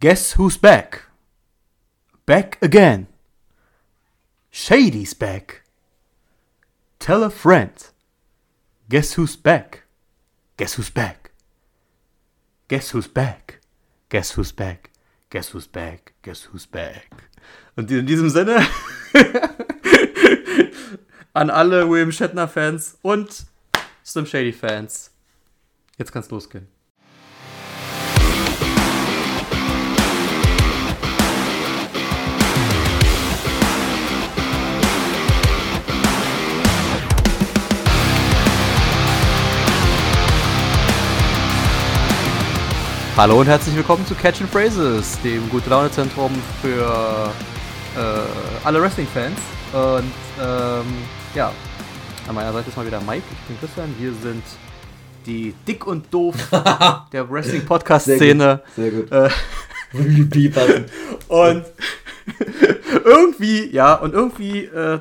Guess who's back? Back again. Shady's back. Tell a friend. Guess who's back? Guess who's back? Guess who's back? Guess who's back? Guess who's back? Guess who's back? Und in diesem Sinne an alle William Shatner Fans und Slim Shady Fans. Jetzt kann's losgehen. Hallo und herzlich willkommen zu Catch and Phrases, dem gute Laune Zentrum für äh, alle Wrestling-Fans. Und ähm, ja, an meiner Seite ist mal wieder Mike, ich bin Christian. Wir sind die Dick und Doof der Wrestling-Podcast-Szene. Sehr gut. Sehr gut. Äh, und irgendwie, ja, und irgendwie äh,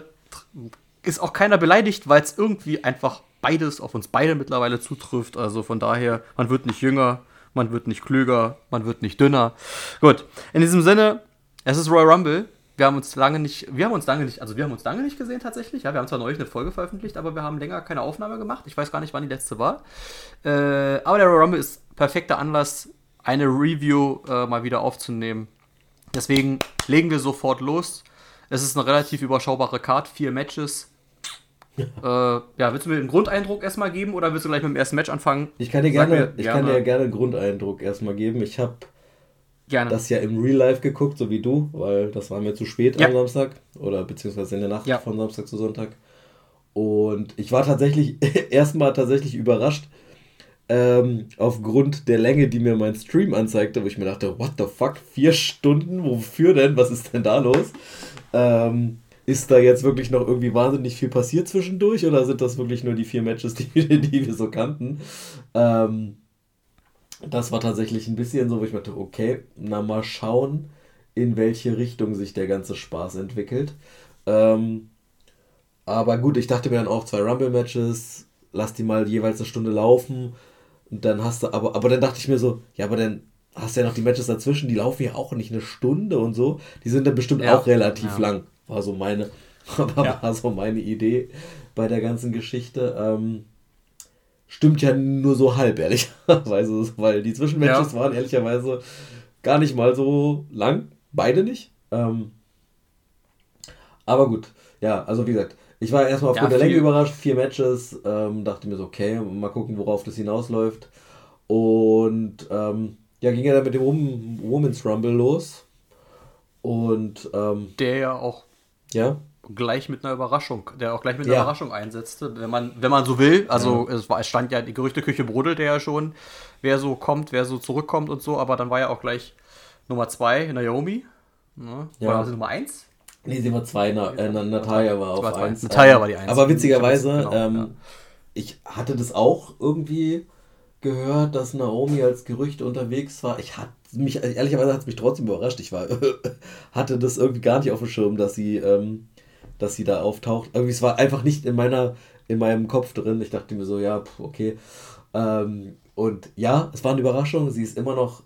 ist auch keiner beleidigt, weil es irgendwie einfach beides auf uns beide mittlerweile zutrifft. Also von daher, man wird nicht jünger, man wird nicht klüger, man wird nicht dünner. Gut, in diesem Sinne, es ist Royal Rumble. Wir haben uns lange nicht, wir haben uns lange nicht, also wir haben uns lange nicht gesehen tatsächlich. Ja, wir haben zwar neulich eine Folge veröffentlicht, aber wir haben länger keine Aufnahme gemacht. Ich weiß gar nicht, wann die letzte war. Äh, aber der Royal Rumble ist perfekter Anlass, eine Review äh, mal wieder aufzunehmen. Deswegen legen wir sofort los. Es ist eine relativ überschaubare Card, vier Matches, äh, ja, willst du mir einen Grundeindruck erstmal geben oder willst du gleich mit dem ersten Match anfangen? Ich kann dir gerne, ich gerne. kann dir gerne einen Grundeindruck erstmal geben. Ich habe das ja im Real Life geguckt, so wie du, weil das war mir zu spät ja. am Samstag oder beziehungsweise in der Nacht ja. von Samstag zu Sonntag. Und ich war tatsächlich erstmal tatsächlich überrascht, ähm, aufgrund der Länge, die mir mein Stream anzeigte, wo ich mir dachte, what the fuck, vier Stunden, wofür denn? Was ist denn da los? Ähm, ist da jetzt wirklich noch irgendwie wahnsinnig viel passiert zwischendurch oder sind das wirklich nur die vier Matches, die, die wir so kannten? Ähm, das war tatsächlich ein bisschen so, wo ich mir dachte, okay, na mal schauen, in welche Richtung sich der ganze Spaß entwickelt. Ähm, aber gut, ich dachte mir dann auch zwei Rumble-Matches, lass die mal jeweils eine Stunde laufen. Und dann hast du, aber, aber dann dachte ich mir so, ja, aber dann hast du ja noch die Matches dazwischen, die laufen ja auch nicht eine Stunde und so. Die sind dann bestimmt ja. auch relativ ja. lang. War so meine, ja. war so meine Idee bei der ganzen Geschichte. Ähm, stimmt ja nur so halb, ehrlicherweise, weil die Zwischenmatches ja. waren ehrlicherweise gar nicht mal so lang. Beide nicht. Ähm, aber gut, ja, also wie gesagt, ich war erstmal aufgrund ja, der Länge überrascht, vier Matches, ähm, dachte mir so, okay, mal gucken, worauf das hinausläuft. Und ähm, ja, ging ja dann mit dem Women's Rumble los. Und ähm, der ja auch ja. Gleich mit einer Überraschung, der auch gleich mit einer ja. Überraschung einsetzte, wenn man, wenn man so will. Also ja. es, war, es stand ja, die Gerüchteküche brodelte ja schon, wer so kommt, wer so zurückkommt und so, aber dann war ja auch gleich Nummer zwei, Naomi. Ne? Ja. War sie Nummer eins? Nee, sie war zwei, Na, äh, Natalia war auf eins. Natalia war die eins. Aber witzigerweise, genau, ähm, ja. ich hatte das auch irgendwie gehört, dass Naomi als Gerücht unterwegs war. Ich hatte mich, ehrlicherweise hat es mich trotzdem überrascht. Ich war, hatte das irgendwie gar nicht auf dem Schirm, dass sie, ähm, dass sie da auftaucht. Irgendwie, es war einfach nicht in meiner, in meinem Kopf drin. Ich dachte mir so, ja, okay. Ähm, und ja, es war eine Überraschung. Sie ist immer noch,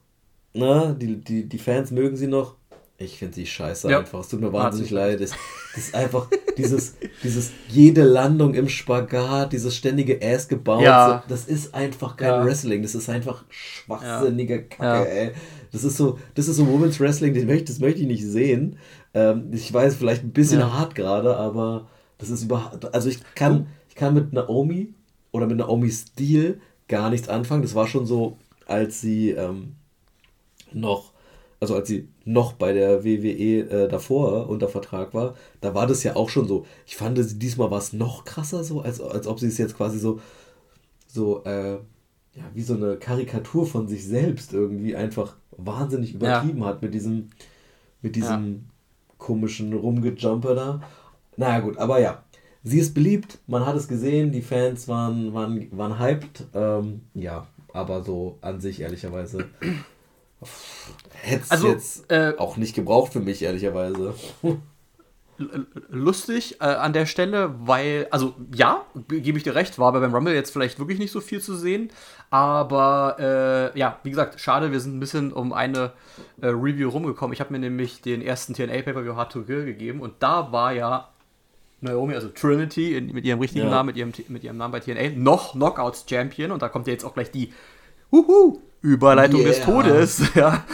na, die, die, die Fans mögen sie noch. Ich finde sie scheiße ja. einfach. Es tut mir wahnsinnig leid. Das, das ist einfach dieses, dieses jede Landung im Spagat, dieses ständige Ass gebaut. Ja. Das ist einfach kein ja. Wrestling. Das ist einfach schwachsinnige Kacke, ey. Das ist so, das ist so Women's Wrestling, das möchte, das möchte ich nicht sehen. Ähm, ich weiß, vielleicht ein bisschen hart gerade, aber das ist überhaupt. Also ich kann, ich kann mit Naomi oder mit Naomis Stil gar nichts anfangen. Das war schon so, als sie ähm, noch also als sie noch bei der WWE äh, davor unter Vertrag war, da war das ja auch schon so. Ich fand, diesmal war es noch krasser so, als, als ob sie es jetzt quasi so, so, äh, ja, wie so eine Karikatur von sich selbst irgendwie einfach wahnsinnig übertrieben ja. hat mit diesem, mit diesem ja. komischen Rumgejumper da. Naja, gut, aber ja. Sie ist beliebt, man hat es gesehen, die Fans waren, waren, waren hyped. Ähm, ja, aber so an sich ehrlicherweise hätte es also, jetzt äh, auch nicht gebraucht für mich, ehrlicherweise. lustig äh, an der Stelle, weil, also ja, gebe ich dir recht, war aber beim Rumble jetzt vielleicht wirklich nicht so viel zu sehen. Aber äh, ja, wie gesagt, schade, wir sind ein bisschen um eine äh, Review rumgekommen. Ich habe mir nämlich den ersten TNA-Paper Hard to Kill gegeben und da war ja Naomi, also Trinity in, mit ihrem richtigen ja. Namen, mit ihrem, mit ihrem Namen bei TNA, noch Knockouts Champion und da kommt ja jetzt auch gleich die Huhu, Überleitung yeah. des Todes. Ja.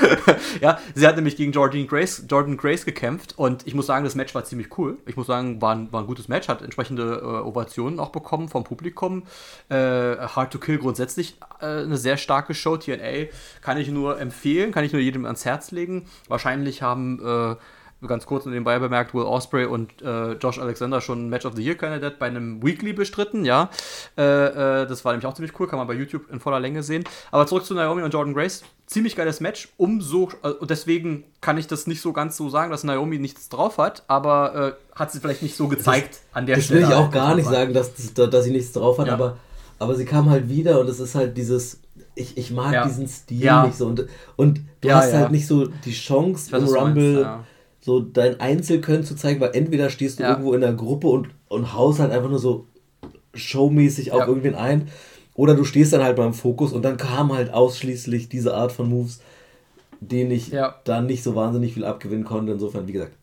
ja, sie hat nämlich gegen Jordan Grace, Jordan Grace gekämpft und ich muss sagen, das Match war ziemlich cool. Ich muss sagen, war ein, war ein gutes Match, hat entsprechende äh, Ovationen auch bekommen vom Publikum. Äh, Hard to Kill grundsätzlich äh, eine sehr starke Show. TNA kann ich nur empfehlen, kann ich nur jedem ans Herz legen. Wahrscheinlich haben äh, ganz kurz nebenbei bemerkt, Will Osprey und äh, Josh Alexander schon Match of the Year Candidate bei einem Weekly bestritten, ja. Äh, äh, das war nämlich auch ziemlich cool, kann man bei YouTube in voller Länge sehen. Aber zurück zu Naomi und Jordan Grace. Ziemlich geiles Match. Umso, äh, deswegen kann ich das nicht so ganz so sagen, dass Naomi nichts drauf hat, aber äh, hat sie vielleicht nicht so gezeigt das, an der das Stelle. Das will ich auch gar nicht sagen, dass, dass sie nichts drauf hat, ja. aber, aber sie kam halt wieder und es ist halt dieses ich, ich mag ja. diesen Stil ja. nicht so. Und, und du hast halt nicht so die Chance im Rumble meinst, so dein Einzelkönnen zu zeigen, weil entweder stehst du ja. irgendwo in der Gruppe und, und haust halt einfach nur so showmäßig auf ja. irgendwen ein, oder du stehst dann halt beim Fokus und dann kam halt ausschließlich diese Art von Moves, denen ich ja. dann nicht so wahnsinnig viel abgewinnen konnte. Insofern, wie gesagt,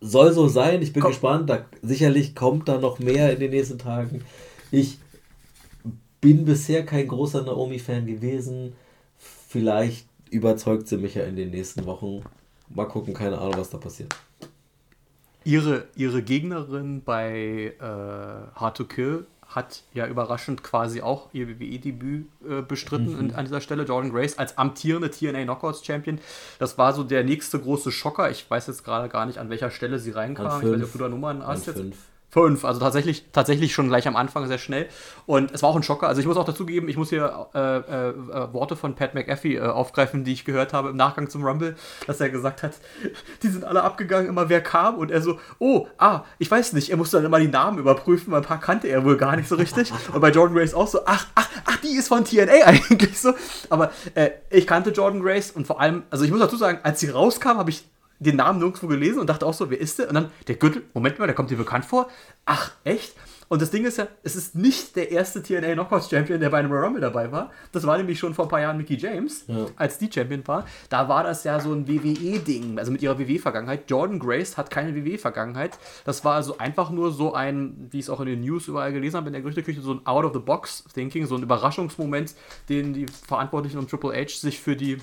soll so sein. Ich bin Komm. gespannt. Da, sicherlich kommt da noch mehr in den nächsten Tagen. Ich bin bisher kein großer Naomi-Fan gewesen. Vielleicht überzeugt sie mich ja in den nächsten Wochen. Mal gucken, keine Ahnung, was da passiert. Ihre, ihre Gegnerin bei äh, Hard to Kill hat ja überraschend quasi auch ihr WWE-Debüt äh, bestritten mhm. an dieser Stelle. Jordan Grace als amtierende TNA Knockouts Champion. Das war so der nächste große Schocker. Ich weiß jetzt gerade gar nicht, an welcher Stelle sie reinkam. Ich weiß nicht, ob du da Nummern hast jetzt. Fünf. Fünf, also tatsächlich, tatsächlich schon gleich am Anfang sehr schnell. Und es war auch ein Schocker. Also ich muss auch dazu geben, ich muss hier äh, äh, äh, Worte von Pat McAfee äh, aufgreifen, die ich gehört habe im Nachgang zum Rumble, dass er gesagt hat, die sind alle abgegangen, immer wer kam. Und er so, oh, ah, ich weiß nicht. Er musste dann immer die Namen überprüfen, weil ein paar kannte er wohl gar nicht so richtig. Und bei Jordan Grace auch so, ach, ach, ach, die ist von TNA eigentlich so. Aber äh, ich kannte Jordan Grace und vor allem, also ich muss dazu sagen, als sie rauskam, habe ich den Namen nirgendwo gelesen und dachte auch so, wer ist der? Und dann der Gürtel, Moment mal, der kommt dir bekannt vor. Ach, echt? Und das Ding ist ja, es ist nicht der erste TNA Knockouts Champion, der bei einem Rumble dabei war. Das war nämlich schon vor ein paar Jahren Mickey James, ja. als die Champion war. Da war das ja so ein WWE-Ding, also mit ihrer WWE-Vergangenheit. Jordan Grace hat keine WWE-Vergangenheit. Das war also einfach nur so ein, wie ich es auch in den News überall gelesen habe, in der Gerüchteküche, so ein Out-of-the-Box-Thinking, so ein Überraschungsmoment, den die Verantwortlichen um Triple H sich für die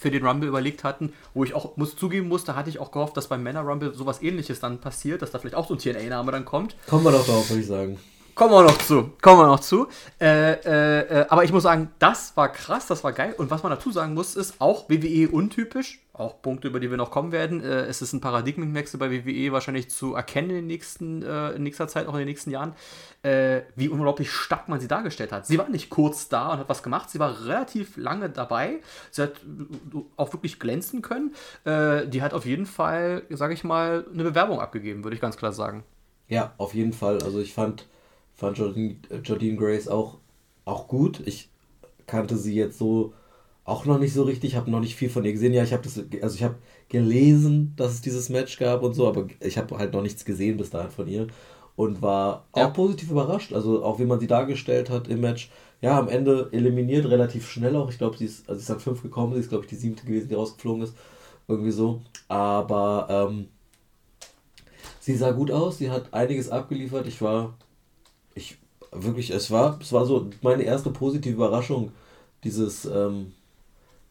für den Rumble überlegt hatten, wo ich auch muss zugeben musste, hatte ich auch gehofft, dass beim Männer Rumble sowas ähnliches dann passiert, dass da vielleicht auch so ein TNA-Name dann kommt. Kommen wir doch drauf, würde ich sagen. Kommen wir noch zu. Kommen wir noch zu. Äh, äh, äh, aber ich muss sagen, das war krass, das war geil. Und was man dazu sagen muss, ist auch WWE untypisch. Auch Punkte, über die wir noch kommen werden. Äh, es ist ein Paradigmenwechsel bei WWE wahrscheinlich zu erkennen in, nächsten, äh, in nächster Zeit, auch in den nächsten Jahren, äh, wie unglaublich stark man sie dargestellt hat. Sie war nicht kurz da und hat was gemacht. Sie war relativ lange dabei. Sie hat auch wirklich glänzen können. die hat auf jeden Fall, sage ich mal, eine Bewerbung abgegeben, würde ich ganz klar sagen. Ja, auf jeden Fall. Also ich fand fand Jordine, Jordine Grace auch, auch gut. Ich kannte sie jetzt so auch noch nicht so richtig, habe noch nicht viel von ihr gesehen. Ja, ich habe das, also ich habe gelesen, dass es dieses Match gab und so, aber ich habe halt noch nichts gesehen bis dahin von ihr und war ja. auch positiv überrascht. Also auch wie man sie dargestellt hat im Match. Ja, am Ende eliminiert relativ schnell auch. Ich glaube, sie ist, also sie ist an fünf gekommen, sie ist glaube ich die siebte gewesen, die rausgeflogen ist, irgendwie so. Aber ähm, sie sah gut aus, sie hat einiges abgeliefert. Ich war ich wirklich, es war, es war so meine erste positive Überraschung dieses, ähm,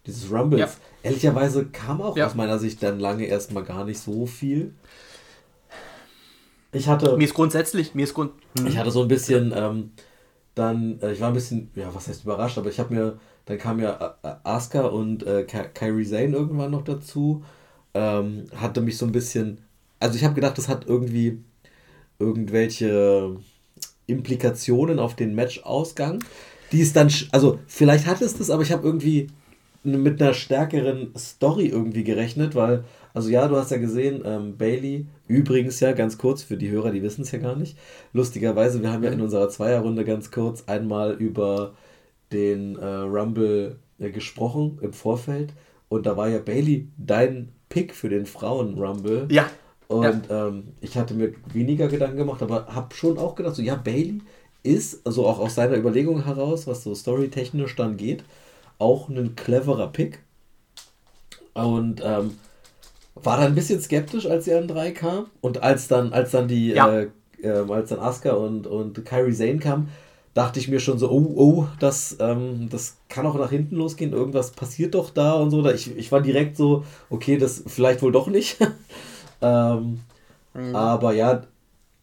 dieses Rumbles. Ja. Ehrlicherweise kam auch ja. aus meiner Sicht dann lange erstmal gar nicht so viel. Ich hatte. Mir ist grundsätzlich, mir ist grund. Hm. Ich hatte so ein bisschen, ähm, dann, äh, ich war ein bisschen, ja, was heißt überrascht, aber ich habe mir, dann kam ja äh, Asuka und äh, Kyrie Zane irgendwann noch dazu. Ähm, hatte mich so ein bisschen, also ich habe gedacht, das hat irgendwie irgendwelche Implikationen auf den Match-Ausgang, die es dann, also vielleicht hat es das, aber ich habe irgendwie mit einer stärkeren Story irgendwie gerechnet, weil, also ja, du hast ja gesehen, ähm, Bailey, übrigens ja ganz kurz für die Hörer, die wissen es ja gar nicht, lustigerweise, wir haben ja in unserer Zweierrunde ganz kurz einmal über den äh, Rumble äh, gesprochen im Vorfeld und da war ja Bailey dein Pick für den Frauen-Rumble. Ja. Und ja. ähm, ich hatte mir weniger Gedanken gemacht, aber habe schon auch gedacht, so ja, Bailey ist, also auch aus seiner Überlegung heraus, was so storytechnisch dann geht, auch ein cleverer Pick. Und ähm, war dann ein bisschen skeptisch, als sie an drei kam. Und als dann, als dann die, ja. äh, äh, als dann Asuka und, und Kyrie Zane kamen, dachte ich mir schon so, oh, oh, das, ähm, das kann auch nach hinten losgehen, irgendwas passiert doch da und so. Ich, ich war direkt so, okay, das vielleicht wohl doch nicht. ähm, mhm. Aber ja,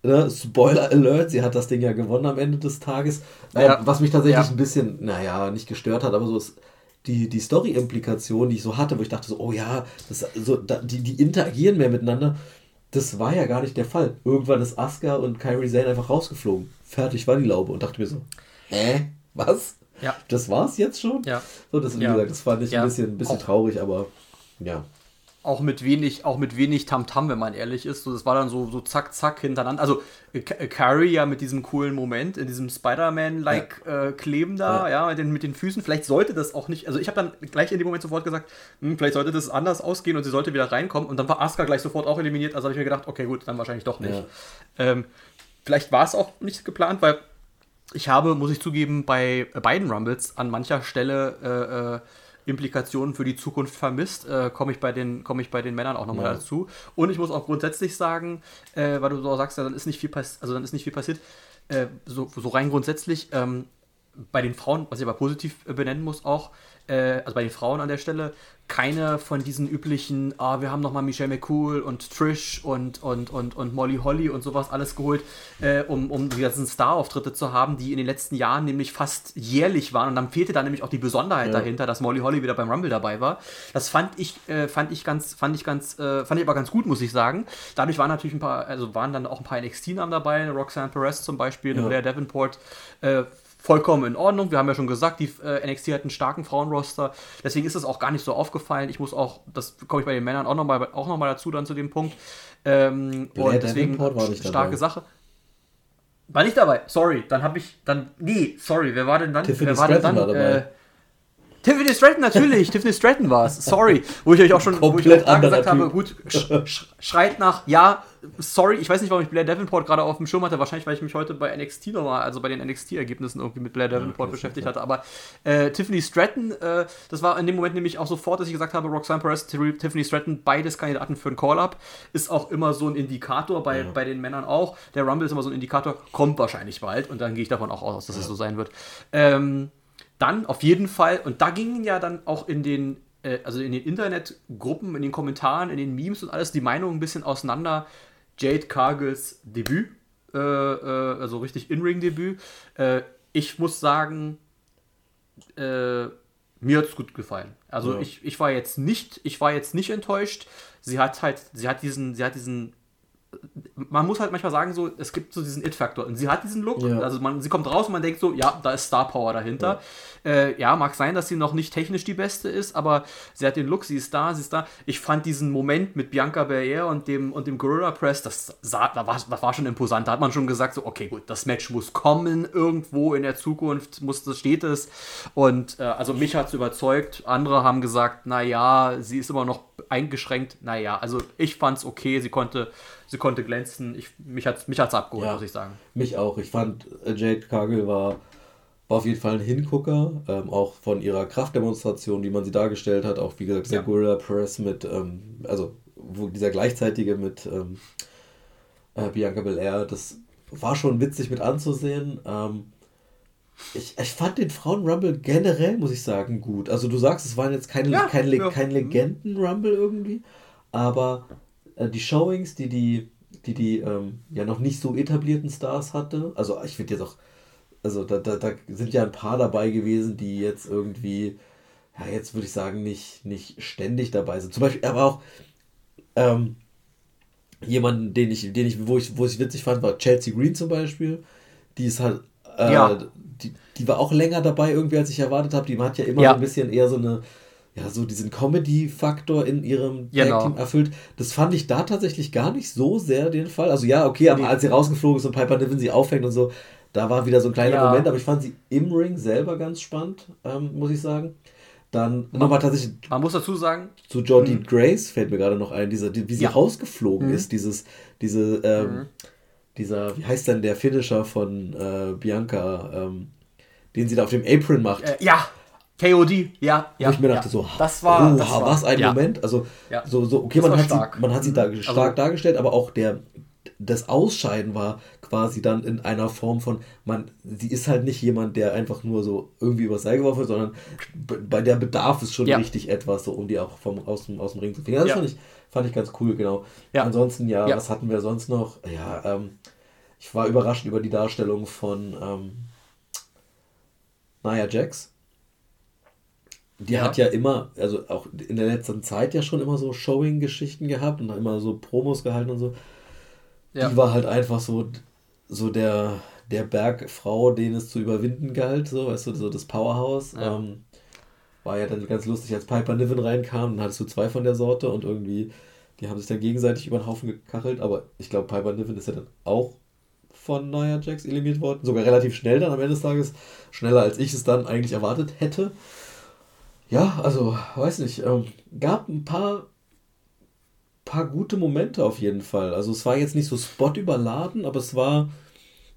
ne, Spoiler Alert, sie hat das Ding ja gewonnen am Ende des Tages. Äh, ja. Was mich tatsächlich ja. ein bisschen, naja, nicht gestört hat, aber so ist die, die Story-Implikation, die ich so hatte, wo ich dachte so, oh ja, das, so, da, die, die interagieren mehr miteinander. Das war ja gar nicht der Fall. Irgendwann ist Asuka und Kyrie Zane einfach rausgeflogen. Fertig war die Laube und dachte mir so, hä? Was? Ja. Das war's jetzt schon? Ja. So, das, wie ja. gesagt, das fand ich ja. ein bisschen, ein bisschen traurig, aber ja auch mit wenig, auch mit wenig Tamtam, -Tam, wenn man ehrlich ist. So, das war dann so, so zack, zack hintereinander. Also äh, Carrie ja mit diesem coolen Moment, in diesem Spider-Man-like ja. äh, Kleben da, ja, ja mit, den, mit den Füßen. Vielleicht sollte das auch nicht, also ich habe dann gleich in dem Moment sofort gesagt, hm, vielleicht sollte das anders ausgehen und sie sollte wieder reinkommen. Und dann war Asuka gleich sofort auch eliminiert. Also habe ich mir gedacht, okay, gut, dann wahrscheinlich doch nicht. Ja. Ähm, vielleicht war es auch nicht geplant, weil ich habe, muss ich zugeben, bei beiden Rumbles an mancher Stelle äh, äh Implikationen für die Zukunft vermisst, äh, komme ich, bei den, komm ich bei den Männern auch nochmal ja. dazu. Und ich muss auch grundsätzlich sagen, äh, weil du so sagst, dann ist nicht viel, also dann ist nicht viel passiert, äh, so, so rein grundsätzlich, ähm, bei den Frauen, was ich aber positiv benennen muss auch, äh, also bei den Frauen an der Stelle, keine von diesen üblichen, ah, wir haben nochmal Michelle McCool und Trish und, und, und, und Molly Holly und sowas alles geholt, äh, um, um die ganzen Star-Auftritte zu haben, die in den letzten Jahren nämlich fast jährlich waren. Und dann fehlte da nämlich auch die Besonderheit ja. dahinter, dass Molly Holly wieder beim Rumble dabei war. Das fand ich, äh, fand ich ganz, fand ich ganz, äh, fand ich aber ganz gut, muss ich sagen. Dadurch waren natürlich ein paar, also waren dann auch ein paar NXT-Namen dabei, Roxanne Perez zum Beispiel, ja. Blair Davenport, äh, vollkommen in Ordnung. Wir haben ja schon gesagt, die äh, NXT hat einen starken Frauenroster. Deswegen ist es auch gar nicht so aufgefallen. Ich muss auch, das komme ich bei den Männern auch nochmal auch noch mal dazu dann zu dem Punkt. Ähm, und deswegen starke dabei. Sache. War nicht dabei. Sorry, dann habe ich dann nee, sorry, wer war denn dann? Tiffany wer war denn dann? War äh, Tiffany Stratton, natürlich. Tiffany Stratton war es. Sorry. Wo ich euch auch schon wo ich auch gesagt typ. habe, gut, sch schreit nach, ja, sorry, ich weiß nicht, warum ich Blair Davenport gerade auf dem Schirm hatte. Wahrscheinlich, weil ich mich heute bei NXT nochmal, also bei den NXT-Ergebnissen irgendwie mit Blair Davenport ja, beschäftigt hatte. Aber äh, Tiffany Stratton, äh, das war in dem Moment nämlich auch sofort, dass ich gesagt habe, Roxanne Perez, Tiffany Stratton, beides Kandidaten für ein Call-Up. Ist auch immer so ein Indikator, bei, ja. bei den Männern auch. Der Rumble ist immer so ein Indikator, kommt wahrscheinlich bald. Und dann gehe ich davon auch aus, dass ja. es so sein wird. Ähm, dann auf jeden Fall, und da gingen ja dann auch in den, äh, also in den Internetgruppen, in den Kommentaren, in den Memes und alles die Meinungen ein bisschen auseinander. Jade Cargills Debüt, äh, äh, also richtig In-Ring-Debüt. Äh, ich muss sagen, äh, mir hat es gut gefallen. Also ja. ich, ich war jetzt nicht, ich war jetzt nicht enttäuscht. Sie hat halt, sie hat diesen, sie hat diesen man muss halt manchmal sagen, so, es gibt so diesen It-Faktor. Und sie hat diesen Look, ja. also man, sie kommt raus und man denkt so, ja, da ist Star Power dahinter. Ja. Äh, ja. mag sein, dass sie noch nicht technisch die beste ist, aber sie hat den Look, sie ist da, sie ist da. Ich fand diesen Moment mit Bianca Belair und dem, und dem Gorilla Press, das, sah, das, war, das war schon imposant. Da hat man schon gesagt, so, okay, gut, das Match muss kommen irgendwo in der Zukunft, muss das steht es. Und äh, also mich hat es überzeugt. Andere haben gesagt, naja, sie ist immer noch eingeschränkt. Naja, also ich fand es okay, sie konnte sie konnte glänzen. Ich, mich hat es mich hat's abgeholt, ja, muss ich sagen. Mich auch. Ich fand, äh, Jade Cargill war, war auf jeden Fall ein Hingucker, ähm, auch von ihrer Kraftdemonstration, wie man sie dargestellt hat. Auch, wie gesagt, der ja. Press mit, ähm, also wo dieser gleichzeitige mit ähm, äh, Bianca Belair, das war schon witzig mit anzusehen. Ähm, ich, ich fand den Frauen-Rumble generell, muss ich sagen, gut. Also du sagst, es waren jetzt keine, ja, kein, ja. kein Legenden-Rumble irgendwie, aber äh, die Showings, die die, die, die ähm, ja noch nicht so etablierten Stars hatte. Also ich finde jetzt auch, also da, da, da sind ja ein paar dabei gewesen, die jetzt irgendwie, ja, jetzt würde ich sagen, nicht, nicht ständig dabei sind. Zum Beispiel, aber auch ähm, jemanden, den ich, den ich, wo ich, wo ich witzig fand, war Chelsea Green zum Beispiel. Die ist halt, äh, ja. die, die war auch länger dabei irgendwie, als ich erwartet habe. Die hat ja immer ja. ein bisschen eher so eine ja, so diesen Comedy-Faktor in ihrem genau. Tag-Team erfüllt. Das fand ich da tatsächlich gar nicht so sehr den Fall. Also ja, okay, aber als sie rausgeflogen ist und Piper Niven sie aufhängt und so, da war wieder so ein kleiner ja. Moment, aber ich fand sie im Ring selber ganz spannend, ähm, muss ich sagen. Dann nochmal tatsächlich. Man muss dazu sagen. Zu Jordi mhm. Grace fällt mir gerade noch ein, dieser, wie sie ja. rausgeflogen mhm. ist, dieses, diese, ähm, mhm. dieser, wie heißt denn der Finisher von äh, Bianca, ähm, den sie da auf dem Apron macht. Äh, ja, KOD, ja, ja. Wo ich mir dachte, ja. so, das war, oh, das war was ein ja. Moment. Also, ja. so, so, okay, man hat, stark. sie, man hat sie da mhm. stark also, dargestellt, aber auch der, das Ausscheiden war quasi dann in einer Form von, man, sie ist halt nicht jemand, der einfach nur so irgendwie übers Seil geworfen wird, sondern bei der bedarf es schon richtig etwas, so um die auch vom, aus, dem, aus dem Ring zu kriegen. Das fand, ich, fand ich ganz cool, genau. Ansonsten, ja, was hatten wir sonst noch? Ja, ähm, ich war überrascht über die Darstellung von ähm, Nia Jax die ja. hat ja immer, also auch in der letzten Zeit ja schon immer so Showing-Geschichten gehabt und immer so Promos gehalten und so. Ja. Die war halt einfach so, so der, der Bergfrau, den es zu überwinden galt, so, weißt du, so das Powerhouse. Ja. Ähm, war ja dann ganz lustig, als Piper Niven reinkam, dann hattest du zwei von der Sorte und irgendwie, die haben sich dann gegenseitig über den Haufen gekachelt, aber ich glaube, Piper Niven ist ja dann auch von Nia Jax eliminiert worden, sogar relativ schnell dann am Ende des Tages, schneller als ich es dann eigentlich erwartet hätte. Ja, also, weiß nicht. Ähm, gab ein paar, paar gute Momente auf jeden Fall. Also es war jetzt nicht so spot-überladen, aber es war,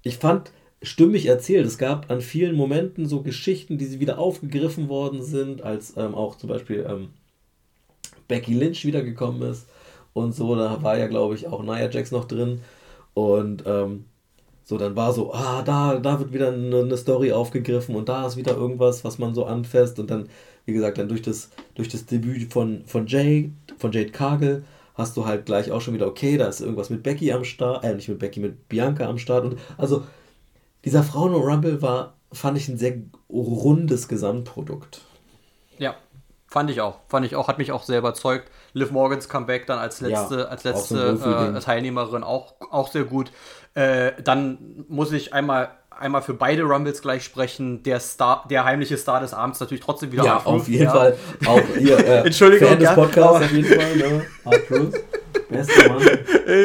ich fand, stimmig erzählt. Es gab an vielen Momenten so Geschichten, die sie wieder aufgegriffen worden sind, als ähm, auch zum Beispiel ähm, Becky Lynch wiedergekommen ist und so. Da war ja, glaube ich, auch Nia Jax noch drin. Und ähm, so, dann war so, ah, da, da wird wieder eine, eine Story aufgegriffen und da ist wieder irgendwas, was man so anfasst. Und dann wie gesagt, dann durch das, durch das Debüt von, von Jade, von Jade Cargill, hast du halt gleich auch schon wieder, okay, da ist irgendwas mit Becky am Start, äh, nicht mit Becky, mit Bianca am Start. Und also dieser Frauen Rumble war, fand ich ein sehr rundes Gesamtprodukt. Ja, fand ich auch. Fand ich auch, hat mich auch sehr überzeugt. Liv Morgans Comeback dann als letzte, ja, als letzte so äh, Teilnehmerin auch, auch sehr gut. Äh, dann muss ich einmal einmal für beide Rumbles gleich sprechen. Der Star, der heimliche Star des Abends natürlich trotzdem wieder. Ja, auf jeden ja. Fall. Auch ihr äh, Entschuldigung, Fan des Podcasts auf jeden Fall. Ne? Bester Mann.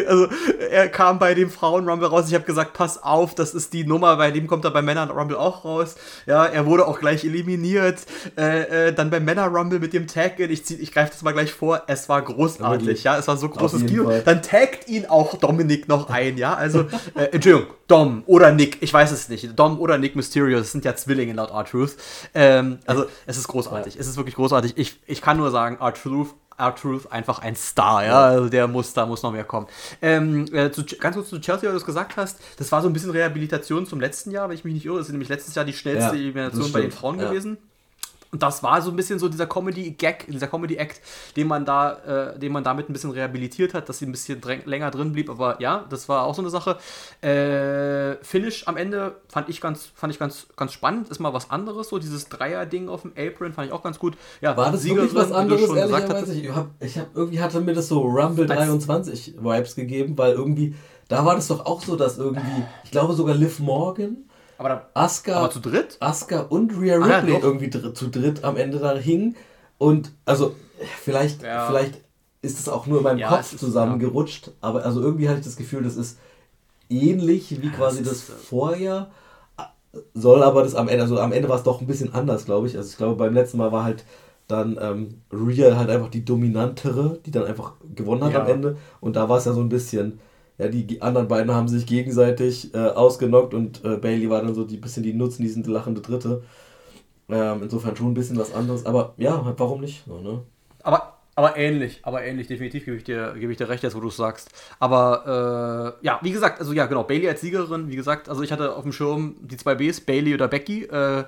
Also, er kam bei dem Frauen-Rumble raus. Ich habe gesagt, pass auf, das ist die Nummer. Bei dem kommt er beim Männer-Rumble auch raus. Ja, er wurde auch gleich eliminiert. Äh, äh, dann beim Männer-Rumble mit dem Tag. Ich, ich greife das mal gleich vor. Es war großartig. Ja, es war so großes Kino. Dann taggt ihn auch Dominik noch ein. Ja, also, äh, Entschuldigung, Dom oder Nick. Ich weiß es nicht. Dom oder Nick Mysterio. Das sind ja Zwillinge laut R-Truth. Ähm, also, es ist großartig. Es ist wirklich großartig. Ich, ich kann nur sagen, R-Truth R-Truth einfach ein Star, ja. Also der muss, da muss noch mehr kommen. Ähm, äh, zu, ganz kurz zu Chelsea, weil du es gesagt hast, das war so ein bisschen Rehabilitation zum letzten Jahr, wenn ich mich nicht irre. Das ist nämlich letztes Jahr die schnellste ja, Elimination bei den Frauen ja. gewesen. Und das war so ein bisschen so dieser Comedy-Gag, dieser Comedy-Act, den man da, äh, den man damit ein bisschen rehabilitiert hat, dass sie ein bisschen länger drin blieb. Aber ja, das war auch so eine Sache. Äh, Finish am Ende fand ich ganz, fand ich ganz, ganz spannend. Ist mal was anderes. So dieses Dreier-Ding auf dem Apron fand ich auch ganz gut. Ja, war das Siegerin, wirklich was anderes, ehrlicherweise? Ich hab, ich hab, irgendwie hatte mir das so Rumble 23 Vibes gegeben, weil irgendwie, da war das doch auch so, dass irgendwie, ich glaube sogar Liv Morgan aber, da, Asuka, aber zu dritt? Asuka und Rhea Ripley ah, ja, irgendwie dr zu dritt am Ende da hingen. Und also, vielleicht, ja. vielleicht ist es auch nur in meinem ja, Kopf zusammengerutscht, aber also irgendwie hatte ich das Gefühl, das ist ähnlich wie quasi das, das vorher. Soll aber das am Ende, also am Ende war es doch ein bisschen anders, glaube ich. Also ich glaube, beim letzten Mal war halt dann ähm, Rhea halt einfach die dominantere, die dann einfach gewonnen hat am Ende. Und da war es ja so ein bisschen ja, die anderen beiden haben sich gegenseitig äh, ausgenockt und äh, Bailey war dann so die bisschen die nutznießende lachende Dritte. Ähm, insofern schon ein bisschen was anderes, aber ja, warum nicht? So, ne? Aber, aber ähnlich, aber ähnlich, definitiv gebe ich dir, gebe ich dir recht, jetzt wo du es sagst. Aber äh, ja, wie gesagt, also ja, genau, Bailey als Siegerin, wie gesagt, also ich hatte auf dem Schirm die zwei Bs, Bailey oder Becky. Äh,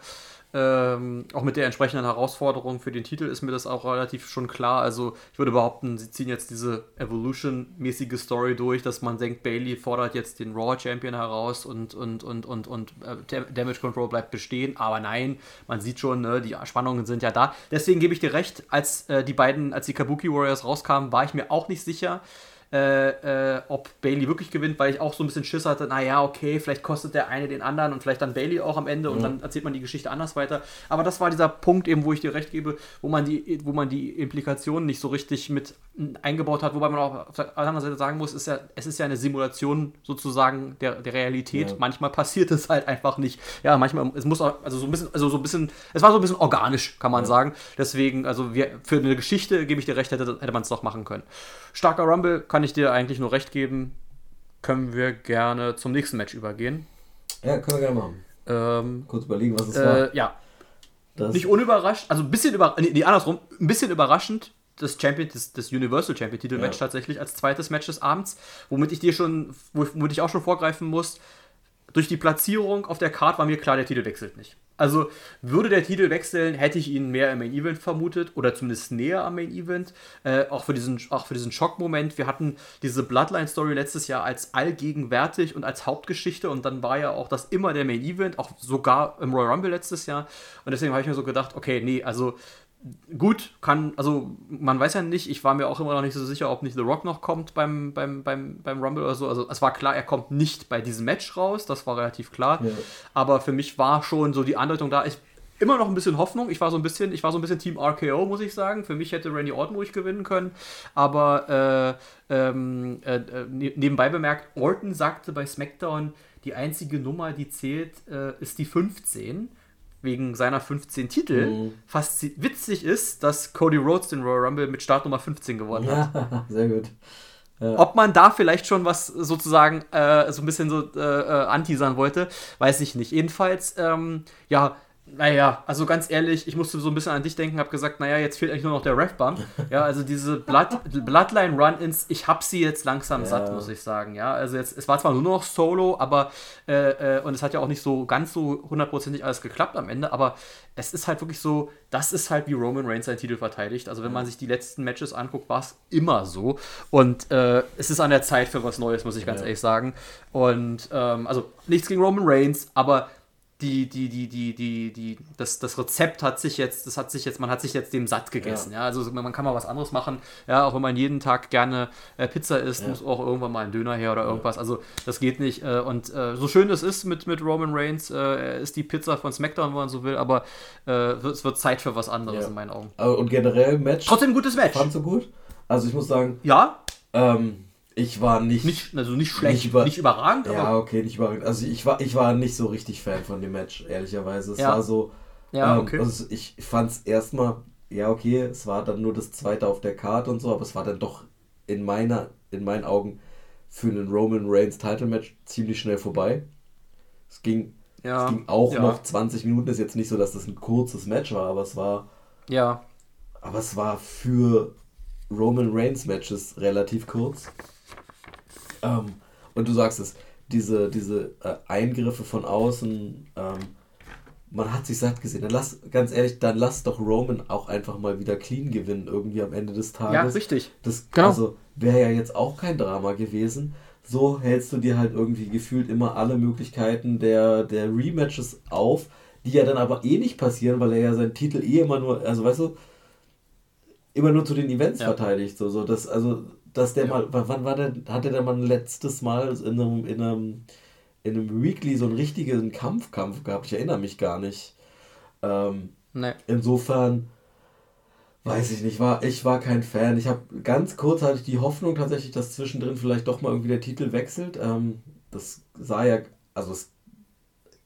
ähm, auch mit der entsprechenden Herausforderung für den Titel ist mir das auch relativ schon klar. Also ich würde behaupten, sie ziehen jetzt diese Evolution-mäßige Story durch, dass man denkt, Bailey fordert jetzt den Raw-Champion heraus und, und, und, und, und äh, Damage Control bleibt bestehen. Aber nein, man sieht schon, ne, die Spannungen sind ja da. Deswegen gebe ich dir recht, als äh, die beiden, als die Kabuki Warriors rauskamen, war ich mir auch nicht sicher äh, äh, ob Bailey wirklich gewinnt, weil ich auch so ein bisschen Schiss hatte, naja, okay, vielleicht kostet der eine den anderen und vielleicht dann Bailey auch am Ende mhm. und dann erzählt man die Geschichte anders weiter. Aber das war dieser Punkt eben, wo ich dir recht gebe, wo man die, wo man die Implikationen nicht so richtig mit, eingebaut hat, wobei man auch auf der anderen Seite sagen muss, ist ja, es ist ja eine Simulation sozusagen der, der Realität. Ja. Manchmal passiert es halt einfach nicht. Ja, manchmal, es muss auch, also so ein bisschen, also so ein bisschen, es war so ein bisschen organisch, kann man ja. sagen. Deswegen, also wir, für eine Geschichte, gebe ich dir recht, hätte, hätte man es doch machen können. Starker Rumble kann ich dir eigentlich nur recht geben. Können wir gerne zum nächsten Match übergehen. Ja, können wir gerne machen. Ähm, Kurz überlegen, was es äh, war. Ja. Das nicht unüberrascht, also ein bisschen über, nee, andersrum, ein bisschen überraschend, das Champion, das, das Universal Champion Titel Match ja. tatsächlich als zweites Match des Abends, womit ich dir schon, womit ich auch schon vorgreifen muss. Durch die Platzierung auf der Card war mir klar, der Titel wechselt nicht. Also würde der Titel wechseln, hätte ich ihn mehr im Main Event vermutet oder zumindest näher am Main Event. Äh, auch für diesen, auch für diesen Schockmoment. Wir hatten diese Bloodline-Story letztes Jahr als allgegenwärtig und als Hauptgeschichte und dann war ja auch das immer der Main Event, auch sogar im Royal Rumble letztes Jahr. Und deswegen habe ich mir so gedacht, okay, nee, also gut, kann, also man weiß ja nicht, ich war mir auch immer noch nicht so sicher, ob nicht The Rock noch kommt beim, beim, beim, beim Rumble oder so. Also es war klar, er kommt nicht bei diesem Match raus, das war relativ klar. Ja. Aber für mich war schon so die Andeutung da. Ich immer noch ein bisschen Hoffnung. Ich war so ein bisschen, ich war so ein bisschen Team RKO, muss ich sagen. Für mich hätte Randy Orton ruhig gewinnen können. Aber äh, ähm, äh, ne, nebenbei bemerkt, Orton sagte bei SmackDown, die einzige Nummer, die zählt, äh, ist die 15 wegen seiner 15 Titel. Mhm. Fast witzig ist, dass Cody Rhodes den Royal Rumble mit Startnummer 15 gewonnen ja, hat. Sehr gut. Ja. Ob man da vielleicht schon was sozusagen äh, so ein bisschen so äh, äh anteasern wollte, weiß ich nicht. Jedenfalls, ähm, ja, naja, also ganz ehrlich, ich musste so ein bisschen an dich denken, habe gesagt, naja, jetzt fehlt eigentlich nur noch der Ref-Bump. Ja, also diese Blood, Bloodline-Run-Ins, ich habe sie jetzt langsam ja. satt, muss ich sagen. Ja, also jetzt, es war zwar nur noch Solo, aber, äh, äh, und es hat ja auch nicht so ganz so hundertprozentig alles geklappt am Ende, aber es ist halt wirklich so, das ist halt wie Roman Reigns seinen Titel verteidigt. Also wenn man sich die letzten Matches anguckt, war es immer so. Und äh, es ist an der Zeit für was Neues, muss ich ganz ja. ehrlich sagen. Und ähm, also nichts gegen Roman Reigns, aber die, die, die, die, die, die, das, das Rezept hat sich jetzt, das hat sich jetzt, man hat sich jetzt dem satt gegessen, ja. ja? Also man kann mal was anderes machen, ja, auch wenn man jeden Tag gerne äh, Pizza isst, ja. muss auch irgendwann mal ein Döner her oder irgendwas. Also das geht nicht. Äh, und äh, so schön es ist mit, mit Roman Reigns, äh, er ist die Pizza von SmackDown, wenn man so will, aber äh, es wird Zeit für was anderes in meinen Augen. Und generell Match. Trotzdem ein gutes Match. Fandst du gut? Also ich muss sagen. Ja. Ähm, ich war nicht, nicht also nicht schlecht, nicht, über, nicht überragend. Ja, okay, nicht überragend. Also ich war, ich war nicht so richtig Fan von dem Match, ehrlicherweise. Es ja. war so, ja, ähm, okay. Also ich fand es erstmal, ja okay, es war dann nur das zweite auf der Karte und so, aber es war dann doch in meiner, in meinen Augen für einen Roman Reigns Title Match ziemlich schnell vorbei. Es ging, ja. es ging auch ja. noch 20 Minuten. Ist jetzt nicht so, dass das ein kurzes Match war, aber es war. Ja. Aber es war für Roman Reigns Matches relativ kurz. Ähm, und du sagst es, diese, diese äh, Eingriffe von außen, ähm, man hat sich satt gesehen. Dann lass, ganz ehrlich, dann lass doch Roman auch einfach mal wieder clean gewinnen, irgendwie am Ende des Tages. Ja, richtig. Das, genau. Also wäre ja jetzt auch kein Drama gewesen. So hältst du dir halt irgendwie gefühlt immer alle Möglichkeiten der, der Rematches auf, die ja dann aber eh nicht passieren, weil er ja seinen Titel eh immer nur, also weißt du, immer nur zu den Events ja. verteidigt. So, so das, also dass der ja. mal, wann war der, hat der mal letztes Mal in einem, in einem, in einem Weekly so einen richtigen Kampfkampf gehabt? Ich erinnere mich gar nicht. Ähm, nee. Insofern weiß ich nicht, war, ich war kein Fan. Ich habe ganz kurz hatte ich die Hoffnung tatsächlich, dass zwischendrin vielleicht doch mal irgendwie der Titel wechselt. Ähm, das sah ja, also es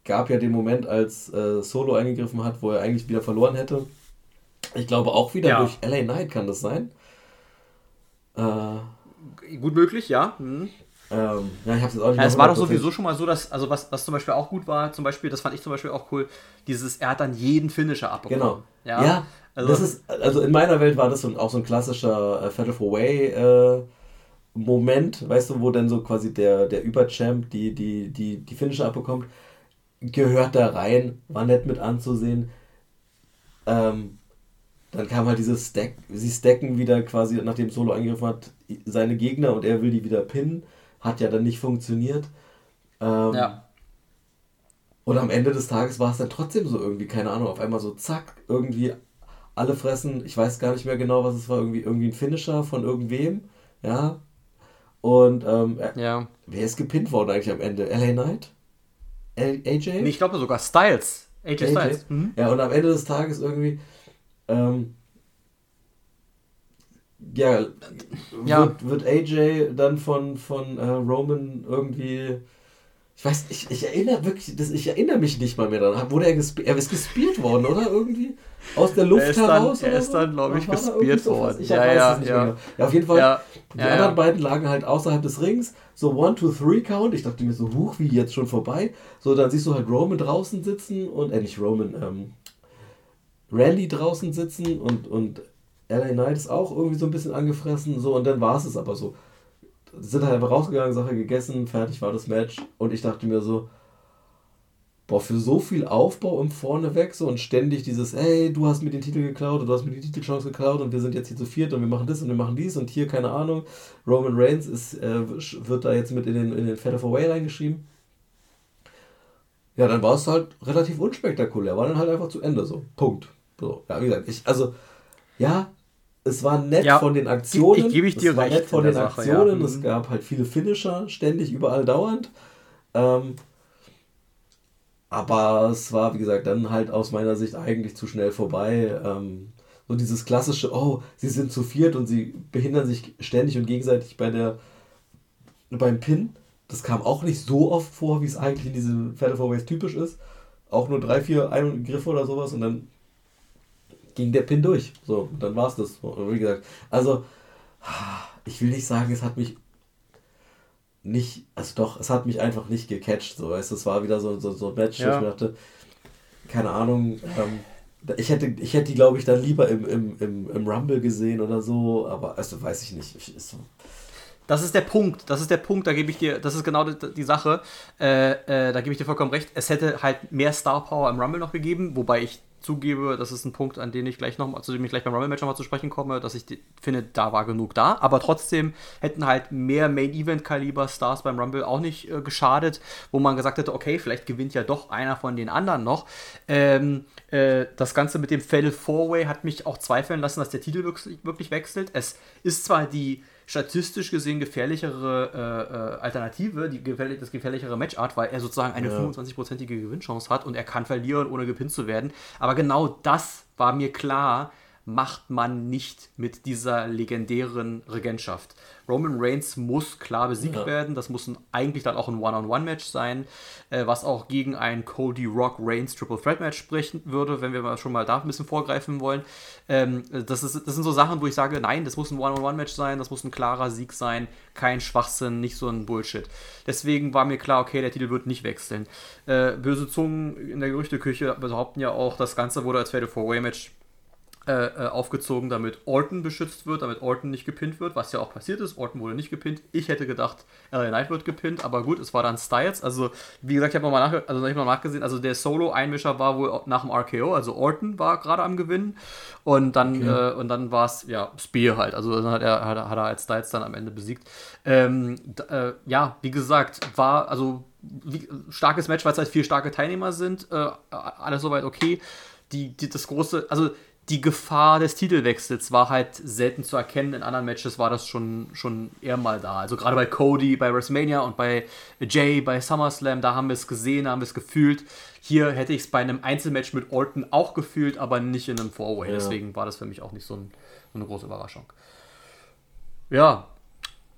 gab ja den Moment, als äh, Solo eingegriffen hat, wo er eigentlich wieder verloren hätte. Ich glaube auch wieder ja. durch LA Knight kann das sein. Äh, Gut möglich, ja. Hm. Ähm, ja, ich hab's jetzt auch nicht ja, Es war doch sowieso schon mal so, dass, also was, was zum Beispiel auch gut war, zum Beispiel, das fand ich zum Beispiel auch cool, dieses, er hat dann jeden Finisher abbekommen. Genau. Ja, ja also, das ist, also in meiner Welt war das so, auch so ein klassischer äh, Fatal Four Way äh, Moment, weißt du, wo dann so quasi der, der Überchamp die, die, die, die Finisher abbekommt, gehört da rein, war nett mit anzusehen. Ähm, dann kam halt dieses Stack, sie stacken wieder quasi, nachdem Solo angegriffen hat, seine Gegner und er will die wieder pinnen. Hat ja dann nicht funktioniert. Ähm, ja. Und am Ende des Tages war es dann trotzdem so irgendwie, keine Ahnung, auf einmal so zack, irgendwie alle fressen, ich weiß gar nicht mehr genau, was es war, irgendwie, irgendwie ein Finisher von irgendwem, ja. Und ähm, ja. wer ist gepinnt worden eigentlich am Ende? LA Knight? L AJ? Nee, ich glaube sogar Styles. AJ, AJ? Styles. Mhm. Ja, und am Ende des Tages irgendwie ähm, ja, ja. Wird, wird AJ dann von, von äh, Roman irgendwie. Ich weiß, ich, ich erinnere wirklich, das, ich erinnere mich nicht mal mehr daran. Wurde er, gesp er ist gespielt worden, oder? Irgendwie? Aus der Luft er heraus? Dann, er ist dann, glaube ich, gespielt worden. Ich ja, weiß ja, es nicht ja. mehr. Ja, auf jeden Fall, ja, die ja, anderen beiden lagen halt außerhalb des Rings. So One, Two, Three Count. Ich dachte mir so, huch, wie jetzt schon vorbei. So, dann siehst du halt Roman draußen sitzen und, äh, nicht Roman, ähm, Randy draußen sitzen und, und LA Knight ist auch irgendwie so ein bisschen angefressen. So, und dann war es es aber so. Sind halt einfach rausgegangen, Sache gegessen, fertig war das Match. Und ich dachte mir so, boah, für so viel Aufbau im Vorneweg so und ständig dieses, hey, du hast mir den Titel geklaut und du hast mir die Titelchance geklaut und wir sind jetzt hier zu viert und wir machen das und wir machen dies und hier, keine Ahnung. Roman Reigns ist, äh, wird da jetzt mit in den, in den Fed of Away reingeschrieben. Ja, dann war es halt relativ unspektakulär, war dann halt einfach zu Ende so. Punkt. So, ja, wie gesagt, ich, also, ja, es war nett ja, von den Aktionen. Ich, gebe ich dir es war recht nett von den Sache, Aktionen. Ja. Es mhm. gab halt viele Finisher, ständig, überall dauernd. Ähm, aber es war, wie gesagt, dann halt aus meiner Sicht eigentlich zu schnell vorbei. Ähm, so dieses klassische, oh, sie sind zu viert und sie behindern sich ständig und gegenseitig bei der beim Pin. Das kam auch nicht so oft vor, wie es eigentlich in diesem Fatal Four Ways typisch ist. Auch nur drei, vier Eingriffe oder sowas und dann ging der Pin durch. So, dann war es das. Wie gesagt, also ich will nicht sagen, es hat mich nicht, also doch, es hat mich einfach nicht gecatcht. So, weißt es war wieder so, so, so ein Match, ja. wo ich mir dachte, keine Ahnung, ähm, ich hätte, ich hätte die, glaube ich, dann lieber im, im, im, im Rumble gesehen oder so, aber also weiß ich nicht. Ich, so. Das ist der Punkt, das ist der Punkt, da gebe ich dir, das ist genau die, die Sache, äh, äh, da gebe ich dir vollkommen recht. Es hätte halt mehr Star Power im Rumble noch gegeben, wobei ich zugebe, das ist ein Punkt, an den ich gleich noch mal, zu dem ich gleich beim Rumble-Match nochmal zu sprechen komme, dass ich finde, da war genug da. Aber trotzdem hätten halt mehr Main-Event-Kaliber-Stars beim Rumble auch nicht äh, geschadet, wo man gesagt hätte, okay, vielleicht gewinnt ja doch einer von den anderen noch. Ähm, äh, das Ganze mit dem Fatal Four-Way hat mich auch zweifeln lassen, dass der Titel wirklich, wirklich wechselt. Es ist zwar die statistisch gesehen gefährlichere äh, äh, Alternative, die gefährlich, das gefährlichere Matchart, weil er sozusagen eine ja. 25-prozentige Gewinnchance hat und er kann verlieren, ohne gepinnt zu werden. Aber genau das war mir klar, macht man nicht mit dieser legendären Regentschaft. Roman Reigns muss klar besiegt ja. werden. Das muss ein, eigentlich dann auch ein One-on-One-Match sein, äh, was auch gegen ein Cody Rock Reigns Triple Threat Match sprechen würde, wenn wir mal schon mal da ein bisschen vorgreifen wollen. Ähm, das, ist, das sind so Sachen, wo ich sage, nein, das muss ein One-on-One-Match sein, das muss ein klarer Sieg sein, kein Schwachsinn, nicht so ein Bullshit. Deswegen war mir klar, okay, der Titel wird nicht wechseln. Äh, böse Zungen in der Gerüchteküche behaupten ja auch, das Ganze wurde als Fatal Four-Way Match äh, äh, aufgezogen, damit Orton beschützt wird, damit Orton nicht gepinnt wird, was ja auch passiert ist. Orton wurde nicht gepinnt. Ich hätte gedacht, LA Knight wird gepinnt, aber gut, es war dann Styles. Also, wie gesagt, ich habe nochmal nach, also hab noch nachgesehen, also der Solo-Einmischer war wohl nach dem RKO, also Orton war gerade am Gewinnen und dann, okay. äh, dann war es, ja, Spear halt. Also dann hat er, hat, hat er als Styles dann am Ende besiegt. Ähm, äh, ja, wie gesagt, war, also wie, starkes Match, weil es halt vier starke Teilnehmer sind. Äh, alles soweit okay. Die, die, das große, also die Gefahr des Titelwechsels war halt selten zu erkennen. In anderen Matches war das schon, schon eher mal da. Also gerade bei Cody, bei WrestleMania und bei Jay, bei SummerSlam, da haben wir es gesehen, da haben wir es gefühlt. Hier hätte ich es bei einem Einzelmatch mit Orton auch gefühlt, aber nicht in einem Four-Way. Ja. Deswegen war das für mich auch nicht so, ein, so eine große Überraschung. Ja,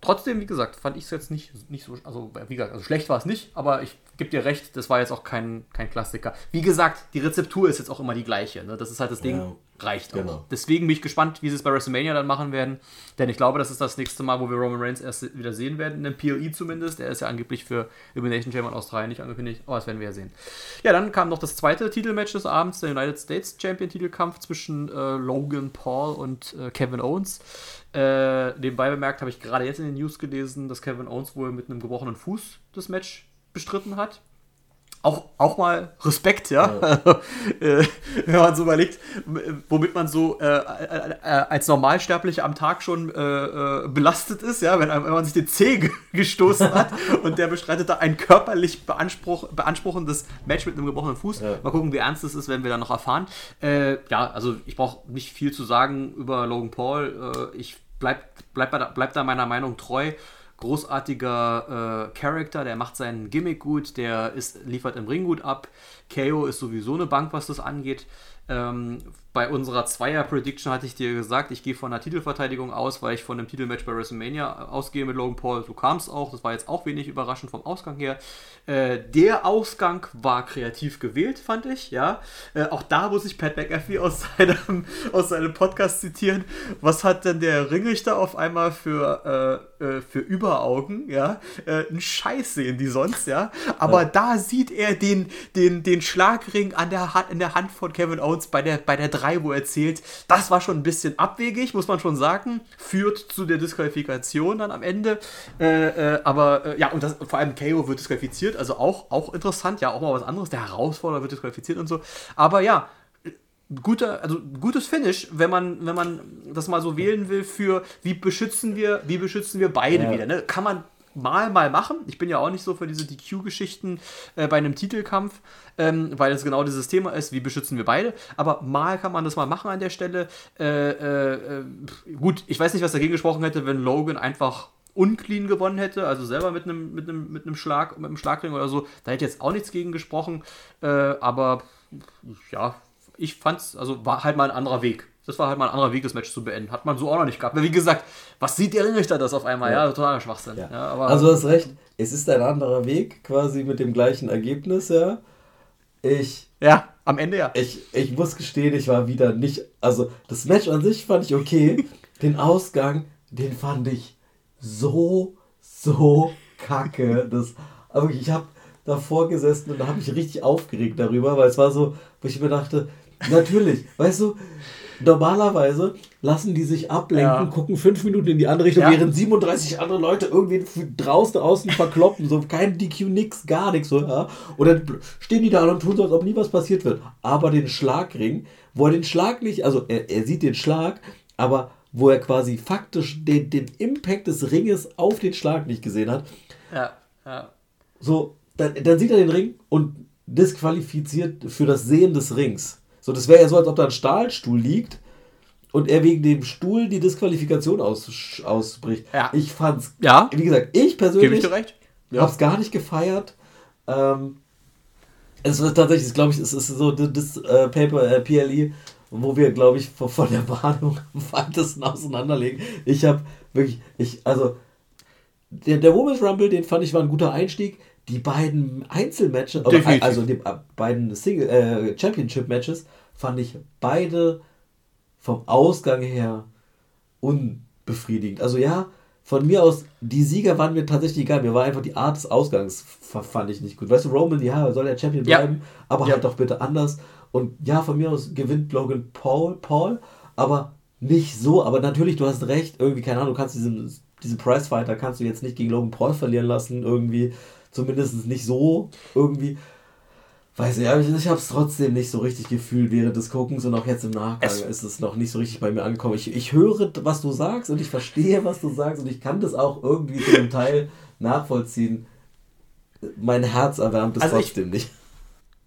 trotzdem, wie gesagt, fand ich es jetzt nicht, nicht so, also wie gesagt, also schlecht war es nicht, aber ich gebe dir recht, das war jetzt auch kein, kein Klassiker. Wie gesagt, die Rezeptur ist jetzt auch immer die gleiche. Ne? Das ist halt das Ding, ja, reicht genau. auch. Deswegen bin ich gespannt, wie sie es bei WrestleMania dann machen werden, denn ich glaube, das ist das nächste Mal, wo wir Roman Reigns erst wieder sehen werden, in einem PLE zumindest. Er ist ja angeblich für Elimination Chamber in Australien nicht angekündigt, aber das werden wir ja sehen. Ja, dann kam noch das zweite Titelmatch des Abends, der United States Champion Titelkampf zwischen äh, Logan Paul und äh, Kevin Owens. Äh, nebenbei bemerkt habe ich gerade jetzt in den News gelesen, dass Kevin Owens wohl mit einem gebrochenen Fuß das Match bestritten hat. Auch, auch mal Respekt, ja. ja. Äh, wenn man so überlegt, womit man so äh, äh, äh, als Normalsterblicher am Tag schon äh, äh belastet ist, ja, wenn, wenn, man sich den Zeh gestoßen hat und der bestreitet da ein körperlich beanspruch, beanspruchendes Match mit einem gebrochenen Fuß. Ja. Mal gucken, wie ernst es ist, werden wir dann noch erfahren. ja, also ich brauche nicht viel zu sagen über Logan Paul. ich bleib, bleib, bleib da meiner Meinung treu. Großartiger äh, Charakter, der macht seinen Gimmick gut, der ist, liefert im Ring gut ab. KO ist sowieso eine Bank, was das angeht. Ähm, bei unserer Zweier-Prediction hatte ich dir gesagt, ich gehe von einer Titelverteidigung aus, weil ich von einem Titelmatch bei WrestleMania ausgehe mit Logan Paul. So kam es auch. Das war jetzt auch wenig überraschend vom Ausgang her. Äh, der Ausgang war kreativ gewählt, fand ich. Ja, äh, auch da muss ich Pat McAfee aus seinem, aus seinem Podcast zitieren. Was hat denn der Ringrichter auf einmal für, äh, äh für Überaugen? Ja, äh, ein Scheiß sehen die sonst. Ja, aber ja. da sieht er den, den, den Schlagring an der, Hand, in der Hand von Kevin Owens bei der, bei der 3, wo er zählt. Das war schon ein bisschen abwegig, muss man schon sagen. Führt zu der Disqualifikation dann am Ende. Äh, äh, aber äh, ja, und das, vor allem KO wird disqualifiziert, also auch, auch interessant, ja, auch mal was anderes. Der Herausforderer wird disqualifiziert und so. Aber ja, guter, also gutes Finish, wenn man, wenn man das mal so wählen will für wie beschützen wir, wie beschützen wir beide ja. wieder. Ne? Kann man mal mal machen. Ich bin ja auch nicht so für diese DQ-Geschichten äh, bei einem Titelkampf, ähm, weil es genau dieses Thema ist, wie beschützen wir beide. Aber mal kann man das mal machen an der Stelle. Äh, äh, äh gut, ich weiß nicht, was dagegen gesprochen hätte, wenn Logan einfach unclean gewonnen hätte, also selber mit einem mit einem mit einem Schlag mit einem Schlagring oder so, da hätte jetzt auch nichts gegen gesprochen, äh, aber ja, ich fand's also war halt mal ein anderer Weg. Das war halt mal ein anderer Weg, das Match zu beenden. Hat man so auch noch nicht gehabt. Wie gesagt, was sieht der Ringrichter das auf einmal? Ja, ja totaler Schwachsinn. Ja. Ja, also du hast recht, es ist ein anderer Weg, quasi mit dem gleichen Ergebnis, ja. Ich. Ja, am Ende ja. Ich, ich muss gestehen, ich war wieder nicht. Also, das Match an sich fand ich okay. den Ausgang, den fand ich so, so kacke. Das, aber ich habe davor gesessen und da habe ich richtig aufgeregt darüber, weil es war so, wo ich mir dachte, natürlich, weißt du, Normalerweise lassen die sich ablenken, ja. gucken fünf Minuten in die andere Richtung, ja. während 37 andere Leute irgendwie draußen außen verkloppen. So kein DQ, nix, gar nichts. So, ja. Und dann stehen die da und tun so, als ob nie was passiert wird. Aber den Schlagring, wo er den Schlag nicht, also er, er sieht den Schlag, aber wo er quasi faktisch den, den Impact des Ringes auf den Schlag nicht gesehen hat. Ja, ja. So, dann, dann sieht er den Ring und disqualifiziert für das Sehen des Rings. So, das wäre ja so, als ob da ein Stahlstuhl liegt und er wegen dem Stuhl die Disqualifikation aus, ausbricht. Ja. Ich fand's. Ja. Wie gesagt, ich persönlich ich ja. hab's gar nicht gefeiert. Ähm, es wird tatsächlich, glaube ich, es ist so das äh, Paper äh, PLE, wo wir, glaube ich, von, von der Warnung am weitesten auseinanderlegen. Ich habe wirklich, ich, also, der, der Women's Rumble, den fand ich war ein guter Einstieg die beiden Einzelmatches, also die äh, beiden Single, äh, Championship-Matches, fand ich beide vom Ausgang her unbefriedigend. Also ja, von mir aus, die Sieger waren mir tatsächlich egal. Mir war einfach die Art des Ausgangs, fand ich nicht gut. Weißt du, Roman, ja, soll der Champion bleiben, ja. aber ja. halt doch bitte anders. Und ja, von mir aus gewinnt Logan Paul, Paul, aber nicht so. Aber natürlich, du hast recht, irgendwie, keine Ahnung, du kannst diesen, diesen Prizefighter kannst du jetzt nicht gegen Logan Paul verlieren lassen, irgendwie. Zumindest nicht so irgendwie. Weiß nicht, ich, ich habe es trotzdem nicht so richtig gefühlt während des Guckens und auch jetzt im Nachgang es ist es noch nicht so richtig bei mir angekommen. Ich, ich höre, was du sagst und ich verstehe, was du sagst und ich kann das auch irgendwie zu einem Teil nachvollziehen. Mein Herz erwärmt es also trotzdem ich, nicht.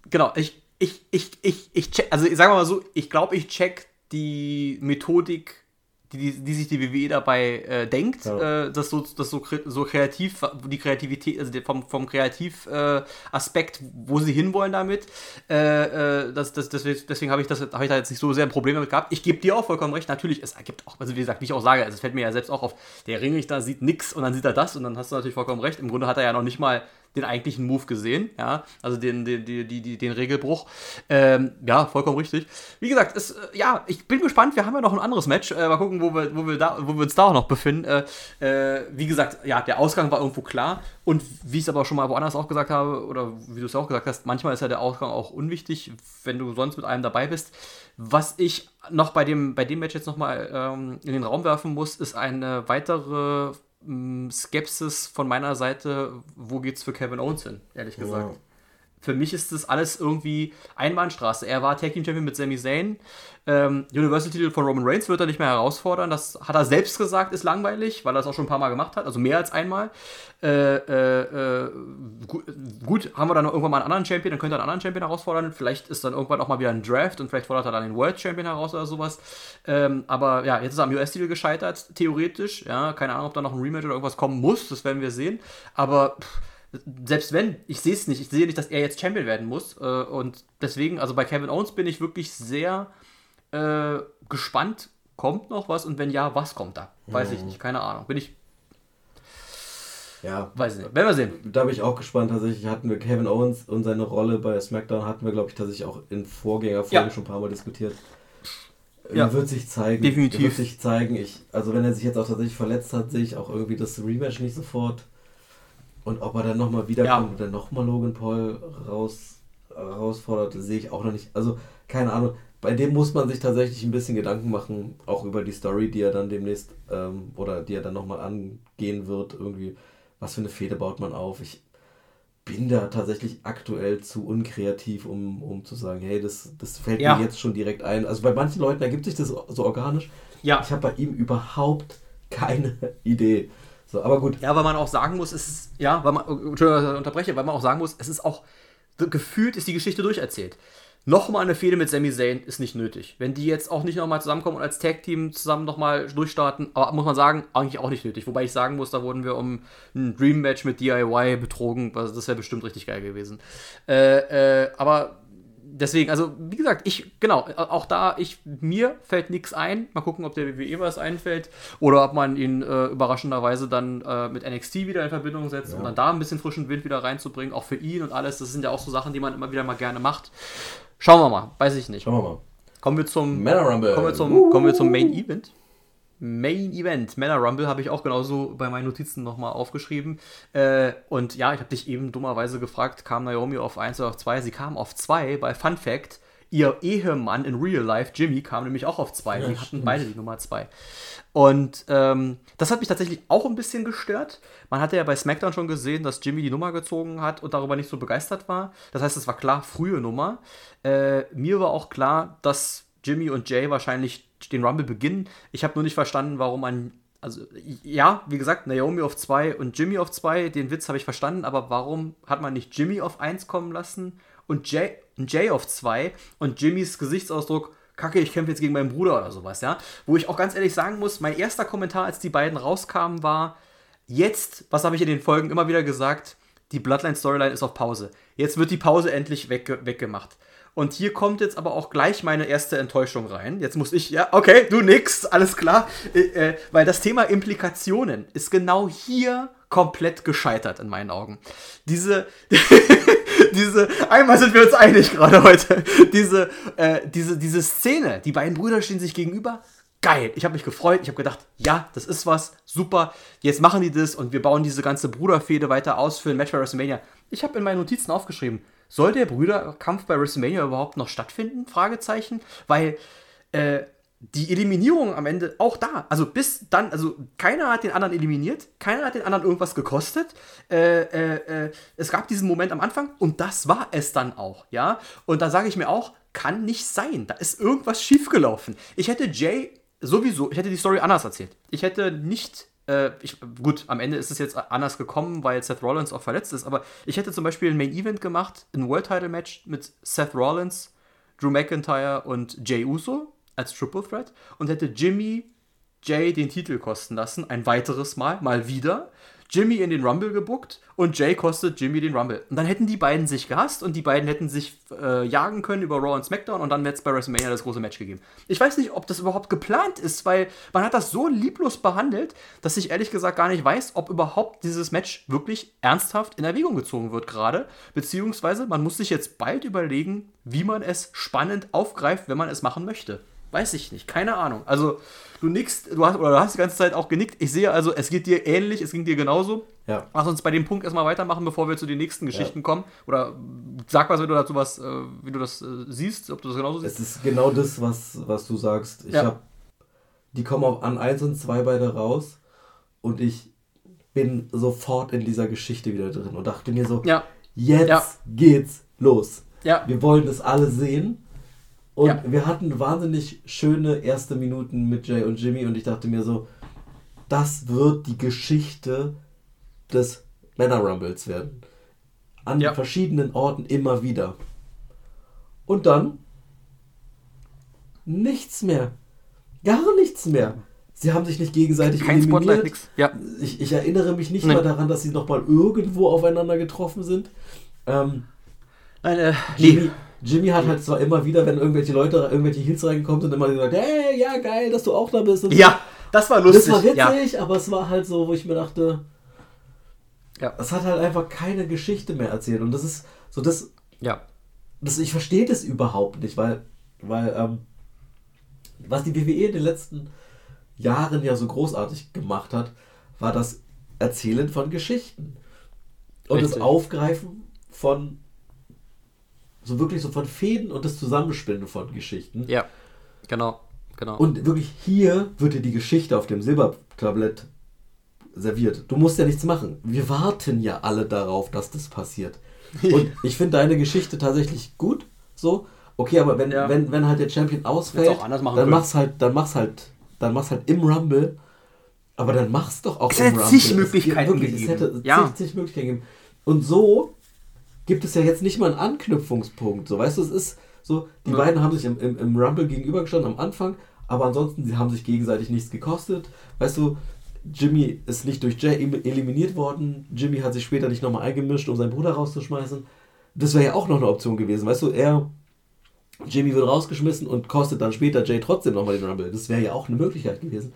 Genau, ich, ich, ich, ich, ich check, also sagen wir mal so, ich glaube, ich check die Methodik die, die sich die WWE dabei äh, denkt, ja. äh, dass so, dass so, so kreativ, die Kreativität, also vom, vom Kreativaspekt, äh, wo sie hinwollen damit, äh, äh, das, das, deswegen, deswegen habe ich, hab ich da jetzt nicht so sehr ein Problem damit gehabt. Ich gebe dir auch vollkommen recht, natürlich, es ergibt auch, also wie gesagt, wie ich auch sage, also es fällt mir ja selbst auch auf, der Ringrichter sieht nichts und dann sieht er das und dann hast du natürlich vollkommen recht. Im Grunde hat er ja noch nicht mal den eigentlichen Move gesehen, ja, also den, den, den, den, den Regelbruch. Ähm, ja, vollkommen richtig. Wie gesagt, es, äh, ja, ich bin gespannt, wir haben ja noch ein anderes Match. Äh, mal gucken, wo wir, wo, wir da, wo wir uns da auch noch befinden. Äh, äh, wie gesagt, ja, der Ausgang war irgendwo klar. Und wie ich es aber schon mal woanders auch gesagt habe, oder wie du es auch gesagt hast, manchmal ist ja der Ausgang auch unwichtig, wenn du sonst mit einem dabei bist. Was ich noch bei dem, bei dem Match jetzt nochmal ähm, in den Raum werfen muss, ist eine weitere Skepsis von meiner Seite, wo geht's für Kevin Owens hin, ehrlich gesagt. Ja für mich ist das alles irgendwie Einbahnstraße. Er war Tag Team Champion mit Sami Zayn. Ähm, Universal-Titel von Roman Reigns wird er nicht mehr herausfordern. Das hat er selbst gesagt, ist langweilig, weil er es auch schon ein paar Mal gemacht hat, also mehr als einmal. Äh, äh, äh, gut, gut, haben wir dann irgendwann mal einen anderen Champion, dann könnte er einen anderen Champion herausfordern. Vielleicht ist dann irgendwann auch mal wieder ein Draft und vielleicht fordert er dann den World Champion heraus oder sowas. Ähm, aber ja, jetzt ist er am US-Titel gescheitert, theoretisch. Ja, keine Ahnung, ob da noch ein Rematch oder irgendwas kommen muss, das werden wir sehen. Aber pff, selbst wenn, ich sehe es nicht, ich sehe nicht, dass er jetzt Champion werden muss. Äh, und deswegen, also bei Kevin Owens bin ich wirklich sehr äh, gespannt, kommt noch was und wenn ja, was kommt da? Weiß mhm. ich nicht, keine Ahnung. Bin ich. Ja. Weiß ich nicht. Werden wir sehen. Da bin ich auch gespannt. Tatsächlich hatten wir Kevin Owens und seine Rolle bei SmackDown hatten wir, glaube ich, tatsächlich auch in Vorgängerfolgen ja. schon ein paar Mal diskutiert. Ja. Wird sich zeigen. Definitiv. Wird sich zeigen. Ich, also wenn er sich jetzt auch tatsächlich verletzt hat, sehe ich auch irgendwie das Rematch nicht sofort. Und ob er dann nochmal wiederkommt ja. und dann nochmal Logan Paul raus, herausfordert, sehe ich auch noch nicht. Also keine Ahnung. Bei dem muss man sich tatsächlich ein bisschen Gedanken machen, auch über die Story, die er dann demnächst ähm, oder die er dann nochmal angehen wird. Irgendwie, was für eine Fehde baut man auf. Ich bin da tatsächlich aktuell zu unkreativ, um, um zu sagen, hey, das, das fällt ja. mir jetzt schon direkt ein. Also bei manchen Leuten ergibt sich das so organisch. Ja. Ich habe bei ihm überhaupt keine Idee. So, aber gut. Ja, weil man auch sagen muss, es ist, ja, weil man, unterbreche, weil man auch sagen muss, es ist auch, gefühlt ist die Geschichte durcherzählt. Nochmal eine Fehde mit Sami Zayn ist nicht nötig. Wenn die jetzt auch nicht nochmal zusammenkommen und als Tag-Team zusammen nochmal durchstarten, aber muss man sagen, eigentlich auch nicht nötig. Wobei ich sagen muss, da wurden wir um ein Dream-Match mit DIY betrogen. Das wäre bestimmt richtig geil gewesen. Äh, äh, aber deswegen, also wie gesagt, ich, genau, auch da, ich, mir fällt nichts ein. Mal gucken, ob der WWE was einfällt oder ob man ihn äh, überraschenderweise dann äh, mit NXT wieder in Verbindung setzt, ja. um dann da ein bisschen frischen Wind wieder reinzubringen, auch für ihn und alles. Das sind ja auch so Sachen, die man immer wieder mal gerne macht. Schauen wir mal, weiß ich nicht. Schauen wir mal. Kommen wir zum, Kommen wir zum, kommen wir zum Main Event. Main Event, Männer Rumble, habe ich auch genauso bei meinen Notizen nochmal aufgeschrieben. Äh, und ja, ich habe dich eben dummerweise gefragt, kam Naomi auf 1 oder auf 2? Sie kam auf 2 bei Fun Fact. Ihr Ehemann in Real Life, Jimmy, kam nämlich auch auf 2. Ja, die hatten beide die Nummer 2. Und ähm, das hat mich tatsächlich auch ein bisschen gestört. Man hatte ja bei SmackDown schon gesehen, dass Jimmy die Nummer gezogen hat und darüber nicht so begeistert war. Das heißt, es war klar, frühe Nummer. Äh, mir war auch klar, dass Jimmy und Jay wahrscheinlich den Rumble beginnen. Ich habe nur nicht verstanden, warum man. Also, ja, wie gesagt, Naomi auf 2 und Jimmy auf 2, den Witz habe ich verstanden, aber warum hat man nicht Jimmy auf 1 kommen lassen und Jay, Jay auf 2 und Jimmys Gesichtsausdruck, Kacke, ich kämpfe jetzt gegen meinen Bruder oder sowas, ja? Wo ich auch ganz ehrlich sagen muss, mein erster Kommentar, als die beiden rauskamen, war, jetzt, was habe ich in den Folgen immer wieder gesagt, die Bloodline-Storyline ist auf Pause. Jetzt wird die Pause endlich wegge weggemacht. Und hier kommt jetzt aber auch gleich meine erste Enttäuschung rein. Jetzt muss ich, ja, okay, du nix, alles klar. Äh, äh, weil das Thema Implikationen ist genau hier komplett gescheitert in meinen Augen. Diese, diese, einmal sind wir uns einig gerade heute. Diese, äh, diese, diese Szene, die beiden Brüder stehen sich gegenüber. Geil, ich habe mich gefreut, ich habe gedacht, ja, das ist was, super, jetzt machen die das und wir bauen diese ganze Bruderfehde weiter aus für ein Match bei WrestleMania. Ich habe in meinen Notizen aufgeschrieben, soll der Brüderkampf bei WrestleMania überhaupt noch stattfinden? Fragezeichen. Weil äh, die Eliminierung am Ende auch da. Also bis dann, also keiner hat den anderen eliminiert, keiner hat den anderen irgendwas gekostet. Äh, äh, äh es gab diesen Moment am Anfang und das war es dann auch, ja. Und da sage ich mir auch, kann nicht sein. Da ist irgendwas schiefgelaufen. Ich hätte Jay sowieso, ich hätte die Story anders erzählt. Ich hätte nicht äh, ich, gut, am Ende ist es jetzt anders gekommen, weil Seth Rollins auch verletzt ist, aber ich hätte zum Beispiel ein Main Event gemacht, ein World Title Match mit Seth Rollins, Drew McIntyre und Jay Uso als Triple Threat und hätte Jimmy Jay den Titel kosten lassen, ein weiteres Mal, mal wieder. Jimmy in den Rumble gebuckt und Jay kostet Jimmy den Rumble. Und dann hätten die beiden sich gehasst und die beiden hätten sich äh, jagen können über Raw und SmackDown und dann hätte es bei WrestleMania das große Match gegeben. Ich weiß nicht, ob das überhaupt geplant ist, weil man hat das so lieblos behandelt, dass ich ehrlich gesagt gar nicht weiß, ob überhaupt dieses Match wirklich ernsthaft in Erwägung gezogen wird gerade. Beziehungsweise man muss sich jetzt bald überlegen, wie man es spannend aufgreift, wenn man es machen möchte. Weiß ich nicht, keine Ahnung. Also, du nickst, du hast, oder du hast die ganze Zeit auch genickt. Ich sehe also, es geht dir ähnlich, es ging dir genauso. Ja. Lass uns bei dem Punkt erstmal weitermachen, bevor wir zu den nächsten Geschichten ja. kommen. Oder sag was, wenn du dazu was, äh, wie du das äh, siehst, ob du das genauso siehst. Es ist genau das, was, was du sagst. Ich ja. hab, die kommen auch an 1 und 2 beide raus und ich bin sofort in dieser Geschichte wieder drin und dachte mir so, ja. jetzt ja. geht's los. Ja. Wir wollen das alle sehen und ja. wir hatten wahnsinnig schöne erste Minuten mit Jay und Jimmy und ich dachte mir so, das wird die Geschichte des Männer Rumbles werden. An ja. verschiedenen Orten immer wieder. Und dann nichts mehr. Gar nichts mehr. Sie haben sich nicht gegenseitig Kein Spotlight, nix. Ja. Ich, ich erinnere mich nicht nee. mal daran, dass sie nochmal irgendwo aufeinander getroffen sind. Ähm, Nein, äh, Jimmy, Jimmy hat halt zwar immer wieder, wenn irgendwelche Leute, irgendwelche Heels reingekommen sind, immer gesagt, hey, ja, geil, dass du auch da bist. ja, das war lustig. Das war witzig, ja. aber es war halt so, wo ich mir dachte, ja. es hat halt einfach keine Geschichte mehr erzählt. Und das ist so, das, ja. das ich verstehe das überhaupt nicht, weil, weil, ähm, was die WWE in den letzten Jahren ja so großartig gemacht hat, war das Erzählen von Geschichten. Und Richtig. das Aufgreifen von so wirklich so von Fäden und das Zusammenspinnen von Geschichten. Ja, genau, genau. Und wirklich hier wird dir die Geschichte auf dem Silbertablett serviert. Du musst ja nichts machen. Wir warten ja alle darauf, dass das passiert. Und ich finde deine Geschichte tatsächlich gut. So, okay, aber wenn, ja. wenn, wenn halt der Champion ausfällt, dann mach's halt, dann mach's halt, dann mach's halt im Rumble. Aber dann mach's doch auch es im Rumble. Es hätte zig Möglichkeiten wirklich, gegeben. Es hätte ja. zig, zig Möglichkeiten gegeben. Und so gibt es ja jetzt nicht mal einen Anknüpfungspunkt. So, weißt du, es ist so, die ja. beiden haben sich im, im, im Rumble gegenübergestanden am Anfang, aber ansonsten, sie haben sich gegenseitig nichts gekostet. Weißt du, Jimmy ist nicht durch Jay eliminiert worden. Jimmy hat sich später nicht nochmal eingemischt, um seinen Bruder rauszuschmeißen. Das wäre ja auch noch eine Option gewesen. Weißt du, er, Jimmy wird rausgeschmissen und kostet dann später Jay trotzdem nochmal den Rumble. Das wäre ja auch eine Möglichkeit gewesen.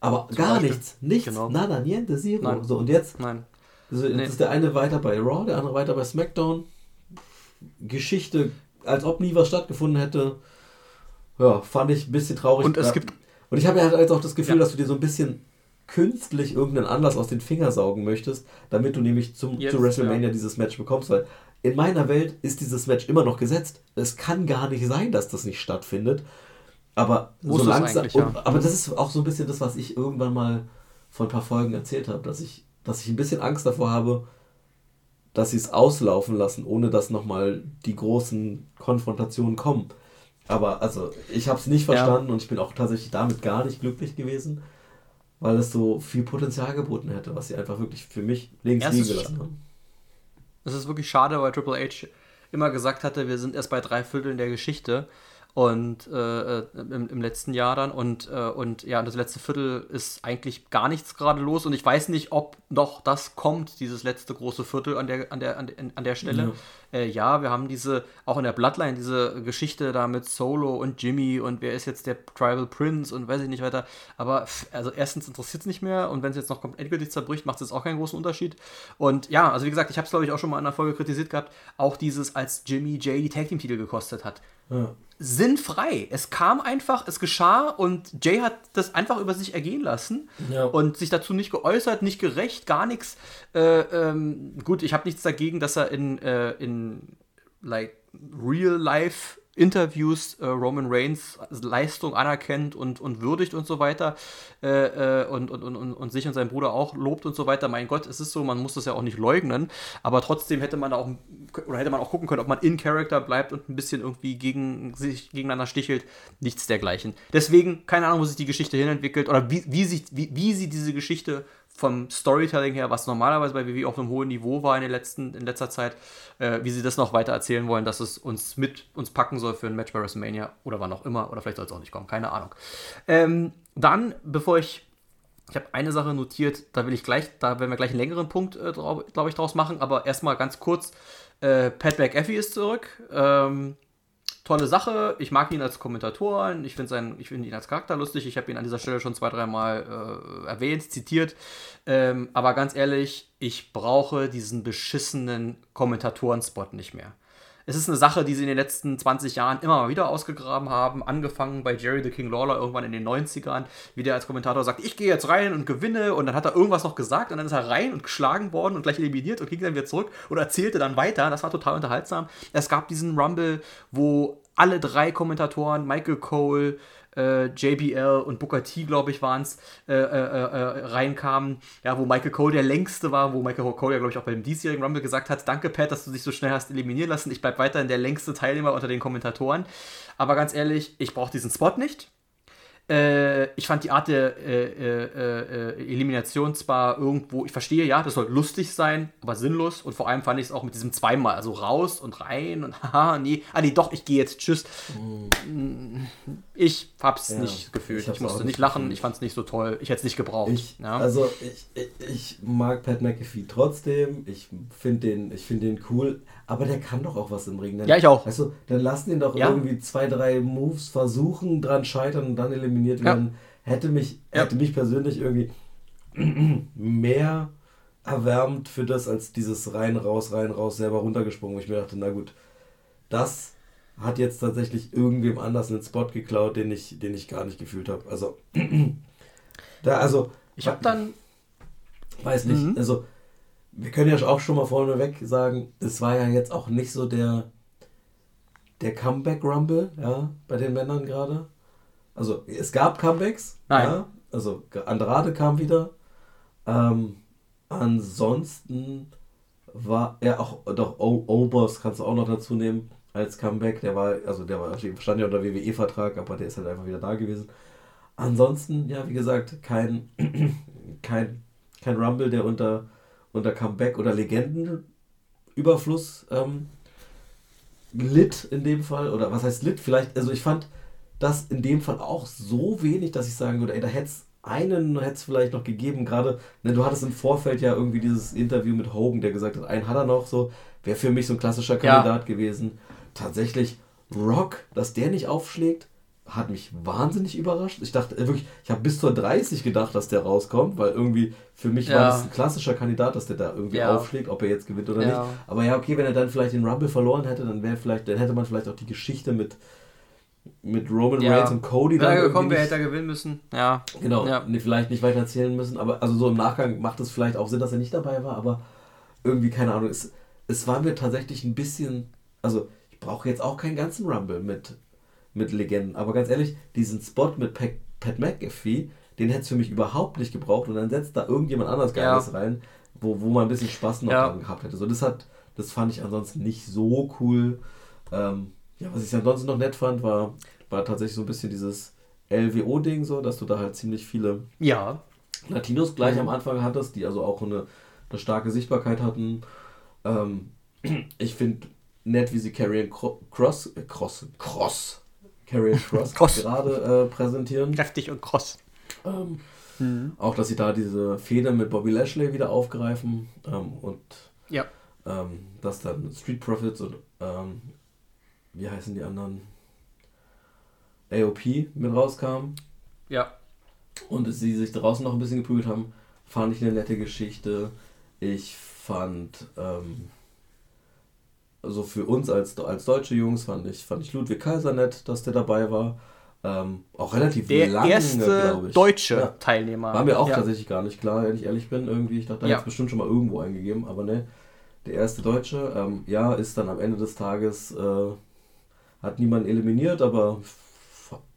Aber Zum gar Beispiel. nichts. Nichts. Genau. Nada, niente, zero. Nein. So, und jetzt? Nein. Also, jetzt nee. ist der eine weiter bei Raw, der andere weiter bei SmackDown. Geschichte, als ob nie was stattgefunden hätte. Ja, fand ich ein bisschen traurig. Und es gibt. Und ich habe ja halt auch das Gefühl, ja. dass du dir so ein bisschen künstlich irgendeinen Anlass aus den Fingern saugen möchtest, damit du nämlich zum, Jetzt, zu WrestleMania ja. dieses Match bekommst, weil in meiner Welt ist dieses Match immer noch gesetzt. Es kann gar nicht sein, dass das nicht stattfindet. Aber Muss so langsam. Ja. aber das ist auch so ein bisschen das, was ich irgendwann mal vor ein paar Folgen erzählt habe, dass ich dass ich ein bisschen Angst davor habe, dass sie es auslaufen lassen, ohne dass nochmal die großen Konfrontationen kommen. Aber also, ich habe es nicht verstanden ja. und ich bin auch tatsächlich damit gar nicht glücklich gewesen, weil es so viel Potenzial geboten hätte, was sie einfach wirklich für mich links liegen gelassen haben. Es ist wirklich schade, weil Triple H immer gesagt hatte, wir sind erst bei drei Vierteln der Geschichte und äh, äh, im, im, letzten Jahr dann und, äh, und ja, das letzte Viertel ist eigentlich gar nichts gerade los und ich weiß nicht, ob noch das kommt, dieses letzte große Viertel an der, an der, an der, an der Stelle. Ja. Äh, ja, wir haben diese, auch in der Bloodline, diese Geschichte da mit Solo und Jimmy und wer ist jetzt der Tribal Prince und weiß ich nicht weiter, aber also erstens interessiert es nicht mehr und wenn es jetzt noch endgültig zerbricht, macht es auch keinen großen Unterschied und ja, also wie gesagt, ich habe es glaube ich auch schon mal in einer Folge kritisiert gehabt, auch dieses, als Jimmy J die Tag Team Titel gekostet hat. Ja sinnfrei. Es kam einfach, es geschah und Jay hat das einfach über sich ergehen lassen ja. und sich dazu nicht geäußert, nicht gerecht, gar nichts. Äh, ähm, gut, ich habe nichts dagegen, dass er in, äh, in like real life Interviews äh, Roman Reigns Leistung anerkennt und, und würdigt und so weiter äh, äh, und, und, und, und sich und seinen Bruder auch lobt und so weiter. Mein Gott, es ist so, man muss das ja auch nicht leugnen, aber trotzdem hätte man auch oder hätte man auch gucken können, ob man in Character bleibt und ein bisschen irgendwie gegen sich gegeneinander stichelt. Nichts dergleichen. Deswegen, keine Ahnung, wo sich die Geschichte hinentwickelt oder wie, wie, sich, wie, wie sie diese Geschichte vom Storytelling her, was normalerweise bei WWE auf einem hohen Niveau war in, den letzten, in letzter Zeit, äh, wie sie das noch weiter erzählen wollen, dass es uns mit uns packen soll für ein Match bei WrestleMania oder wann auch immer, oder vielleicht soll es auch nicht kommen, keine Ahnung. Ähm, dann, bevor ich ich habe eine Sache notiert, da will ich gleich, da werden wir gleich einen längeren Punkt, äh, glaube ich, draus machen, aber erstmal ganz kurz. Äh, Pat McAfee ist zurück. Ähm, tolle Sache. Ich mag ihn als Kommentator. Ich finde find ihn als Charakter lustig. Ich habe ihn an dieser Stelle schon zwei, dreimal äh, erwähnt, zitiert. Ähm, aber ganz ehrlich, ich brauche diesen beschissenen Kommentatorenspot nicht mehr. Es ist eine Sache, die sie in den letzten 20 Jahren immer mal wieder ausgegraben haben. Angefangen bei Jerry the King Lawler irgendwann in den 90ern, wie der als Kommentator sagt, ich gehe jetzt rein und gewinne. Und dann hat er irgendwas noch gesagt und dann ist er rein und geschlagen worden und gleich eliminiert und ging dann wieder zurück und erzählte dann weiter. Das war total unterhaltsam. Es gab diesen Rumble, wo alle drei Kommentatoren, Michael Cole, äh, JBL und Booker T, glaube ich, waren es, äh, äh, äh, reinkamen. Ja, wo Michael Cole der längste war, wo Michael Cole ja, glaube ich, auch beim diesjährigen Rumble gesagt hat: Danke, Pat, dass du dich so schnell hast eliminieren lassen. Ich bleibe weiterhin der längste Teilnehmer unter den Kommentatoren. Aber ganz ehrlich, ich brauche diesen Spot nicht. Äh, ich fand die Art der äh, äh, äh, Elimination zwar irgendwo, ich verstehe, ja, das soll lustig sein, aber sinnlos. Und vor allem fand ich es auch mit diesem zweimal, also raus und rein und haha, nee, ah nee, doch, ich gehe jetzt, tschüss. Mm. Ich hab's ja, nicht gefühlt. Ich, ich musste nicht lachen, gefühlt. ich fand's nicht so toll, ich hätte es nicht gebraucht. Ich, ja. Also ich, ich, ich, mag Pat McAfee trotzdem, ich finde den, find den cool, aber der kann doch auch was im Ring. Dann, ja, ich auch. Also, dann lassen ihn doch ja. irgendwie zwei, drei Moves versuchen, dran scheitern und dann eliminiert werden. Ja. Hätte, mich, hätte mich persönlich irgendwie mehr erwärmt für das, als dieses rein, raus, rein, raus selber runtergesprungen, wo ich mir dachte, na gut, das hat jetzt tatsächlich irgendwem anders einen Spot geklaut, den ich, den ich gar nicht gefühlt habe. Also, da, also. Ich habe dann. Weiß nicht, mhm. also wir können ja auch schon mal vorneweg sagen, es war ja jetzt auch nicht so der, der Comeback-Rumble, ja, bei den Männern gerade. Also es gab Comebacks, Nein. ja, also Andrade kam wieder. Ähm, ansonsten war er auch, doch Obers kannst du auch noch dazu nehmen als Comeback. Der war, also der war, stand ja unter WWE-Vertrag, aber der ist halt einfach wieder da gewesen. Ansonsten, ja, wie gesagt, kein, kein, kein Rumble, der unter unter Comeback oder Legendenüberfluss ähm, litt in dem Fall. Oder was heißt litt? Vielleicht, also ich fand das in dem Fall auch so wenig, dass ich sagen würde, ey, da hätte es einen hätte es vielleicht noch gegeben, gerade, ne, du hattest im Vorfeld ja irgendwie dieses Interview mit Hogan, der gesagt hat, einen hat er noch, so, wäre für mich so ein klassischer Kandidat ja. gewesen. Tatsächlich Rock, dass der nicht aufschlägt, hat mich wahnsinnig überrascht. Ich dachte äh, wirklich, ich habe bis zur 30 gedacht, dass der rauskommt, weil irgendwie für mich ja. war das ein klassischer Kandidat, dass der da irgendwie ja. aufschlägt, ob er jetzt gewinnt oder nicht. Aber ja, okay, wenn er dann vielleicht den Rumble verloren hätte, dann wäre vielleicht, dann hätte man vielleicht auch die Geschichte mit mit Roman Reigns und Cody dann ja, gekommen, wer hätte er gewinnen müssen. Ja. Genau, ja. Nee, vielleicht nicht weiter erzählen müssen, aber also so im Nachgang macht es vielleicht auch Sinn, dass er nicht dabei war, aber irgendwie keine Ahnung, es, es war mir tatsächlich ein bisschen, also ich brauche jetzt auch keinen ganzen Rumble mit mit Legenden. Aber ganz ehrlich, diesen Spot mit Pat, Pat McAfee, den hätte es für mich überhaupt nicht gebraucht. Und dann setzt da irgendjemand anders Geiles ja. rein, wo, wo man ein bisschen Spaß noch ja. dran gehabt hätte. So, das, hat, das fand ich ansonsten nicht so cool. Ähm, ja, was ich ansonsten noch nett fand, war, war tatsächlich so ein bisschen dieses LWO-Ding, so, dass du da halt ziemlich viele ja. Latinos gleich mhm. am Anfang hattest, die also auch eine, eine starke Sichtbarkeit hatten. Ähm, ich finde nett, wie sie Carrion Cross, äh, Cross, Cross, Carrion Cross, Cross. gerade äh, präsentieren. Kräftig und cross. Ähm, mhm. Auch, dass sie da diese Fehde mit Bobby Lashley wieder aufgreifen ähm, und ja. ähm, dass dann Street Profits und ähm, wie heißen die anderen? AOP mit rauskam. Ja. Und sie sich draußen noch ein bisschen geprügelt haben, fand ich eine nette Geschichte. Ich fand ähm, also für uns als, als deutsche Jungs fand ich, fand ich Ludwig Kaiser nett, dass der dabei war. Ähm, auch relativ der lange, erste deutsche ja. Teilnehmer. War mir auch ja. tatsächlich gar nicht klar, wenn ich ehrlich bin. Irgendwie, ich dachte, da ja. es bestimmt schon mal irgendwo eingegeben, aber ne, der erste Deutsche, ähm, ja, ist dann am Ende des Tages, äh, hat niemanden eliminiert, aber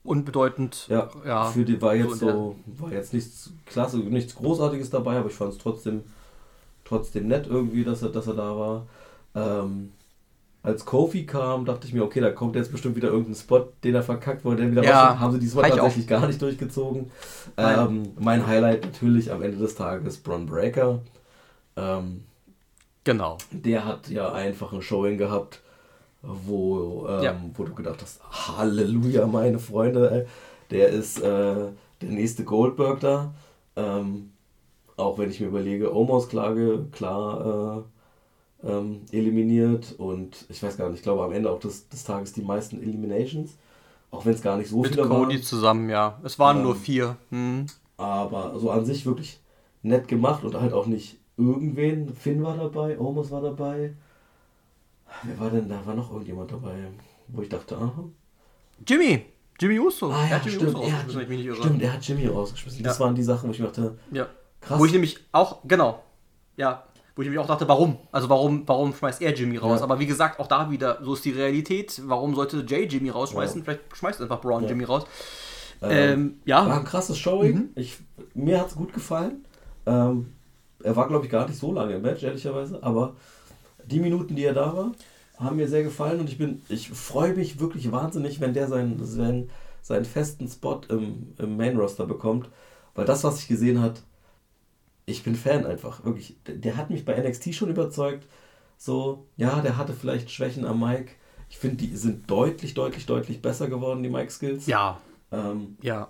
unbedeutend. Ja, ja für die war jetzt so, war jetzt nichts klasse, nichts Großartiges dabei, aber ich fand es trotzdem, trotzdem nett irgendwie, dass er, dass er da war. Ähm, als Kofi kam, dachte ich mir, okay, da kommt jetzt bestimmt wieder irgendein Spot, den er verkackt wurde. Dann wieder ja, haben sie diesmal tatsächlich gar nicht durchgezogen. Ähm, mein Highlight natürlich am Ende des Tages Bron Breaker. Ähm, genau. Der hat ja einfach ein Showing gehabt, wo, ähm, ja. wo du gedacht hast, Halleluja, meine Freunde, ey. der ist äh, der nächste Goldberg da. Ähm, auch wenn ich mir überlege, Omos Klage, klar, äh, ähm, eliminiert und ich weiß gar nicht, ich glaube am Ende auch des, des Tages die meisten Eliminations, auch wenn es gar nicht so Mit viele waren. Mit Cody zusammen, ja. Es waren ähm, nur vier. Hm. Aber so also an sich wirklich nett gemacht und halt auch nicht irgendwen. Finn war dabei, Omos war dabei. Wer war denn da? War noch irgendjemand dabei, wo ich dachte, aha. Jimmy! Jimmy Uso. Ah, ja, Jimmy stimmt, Uso er hat, stimmt, er hat Jimmy rausgeschmissen. Ja. Das waren die Sachen, wo ich dachte, ja. krass. Wo ich nämlich auch, genau, ja, wo ich mir auch dachte, warum? Also warum, warum schmeißt er Jimmy raus? Ja. Aber wie gesagt, auch da wieder, so ist die Realität. Warum sollte Jay Jimmy rausschmeißen? Ja. Vielleicht schmeißt einfach Braun. Jimmy raus. Ähm, ähm, ja. War ein krasses Showing. Mhm. Ich, mir hat es gut gefallen. Ähm, er war, glaube ich, gar nicht so lange im Match, ehrlicherweise. Aber die Minuten, die er da war, haben mir sehr gefallen. Und ich bin, ich freue mich wirklich wahnsinnig, wenn der sein, sein, seinen festen Spot im, im Main-Roster bekommt. Weil das, was ich gesehen habe, ich bin Fan einfach, wirklich. Der, der hat mich bei NXT schon überzeugt. So, ja, der hatte vielleicht Schwächen am Mic. Ich finde, die sind deutlich, deutlich, deutlich besser geworden, die Mic-Skills. Ja. Ähm, ja.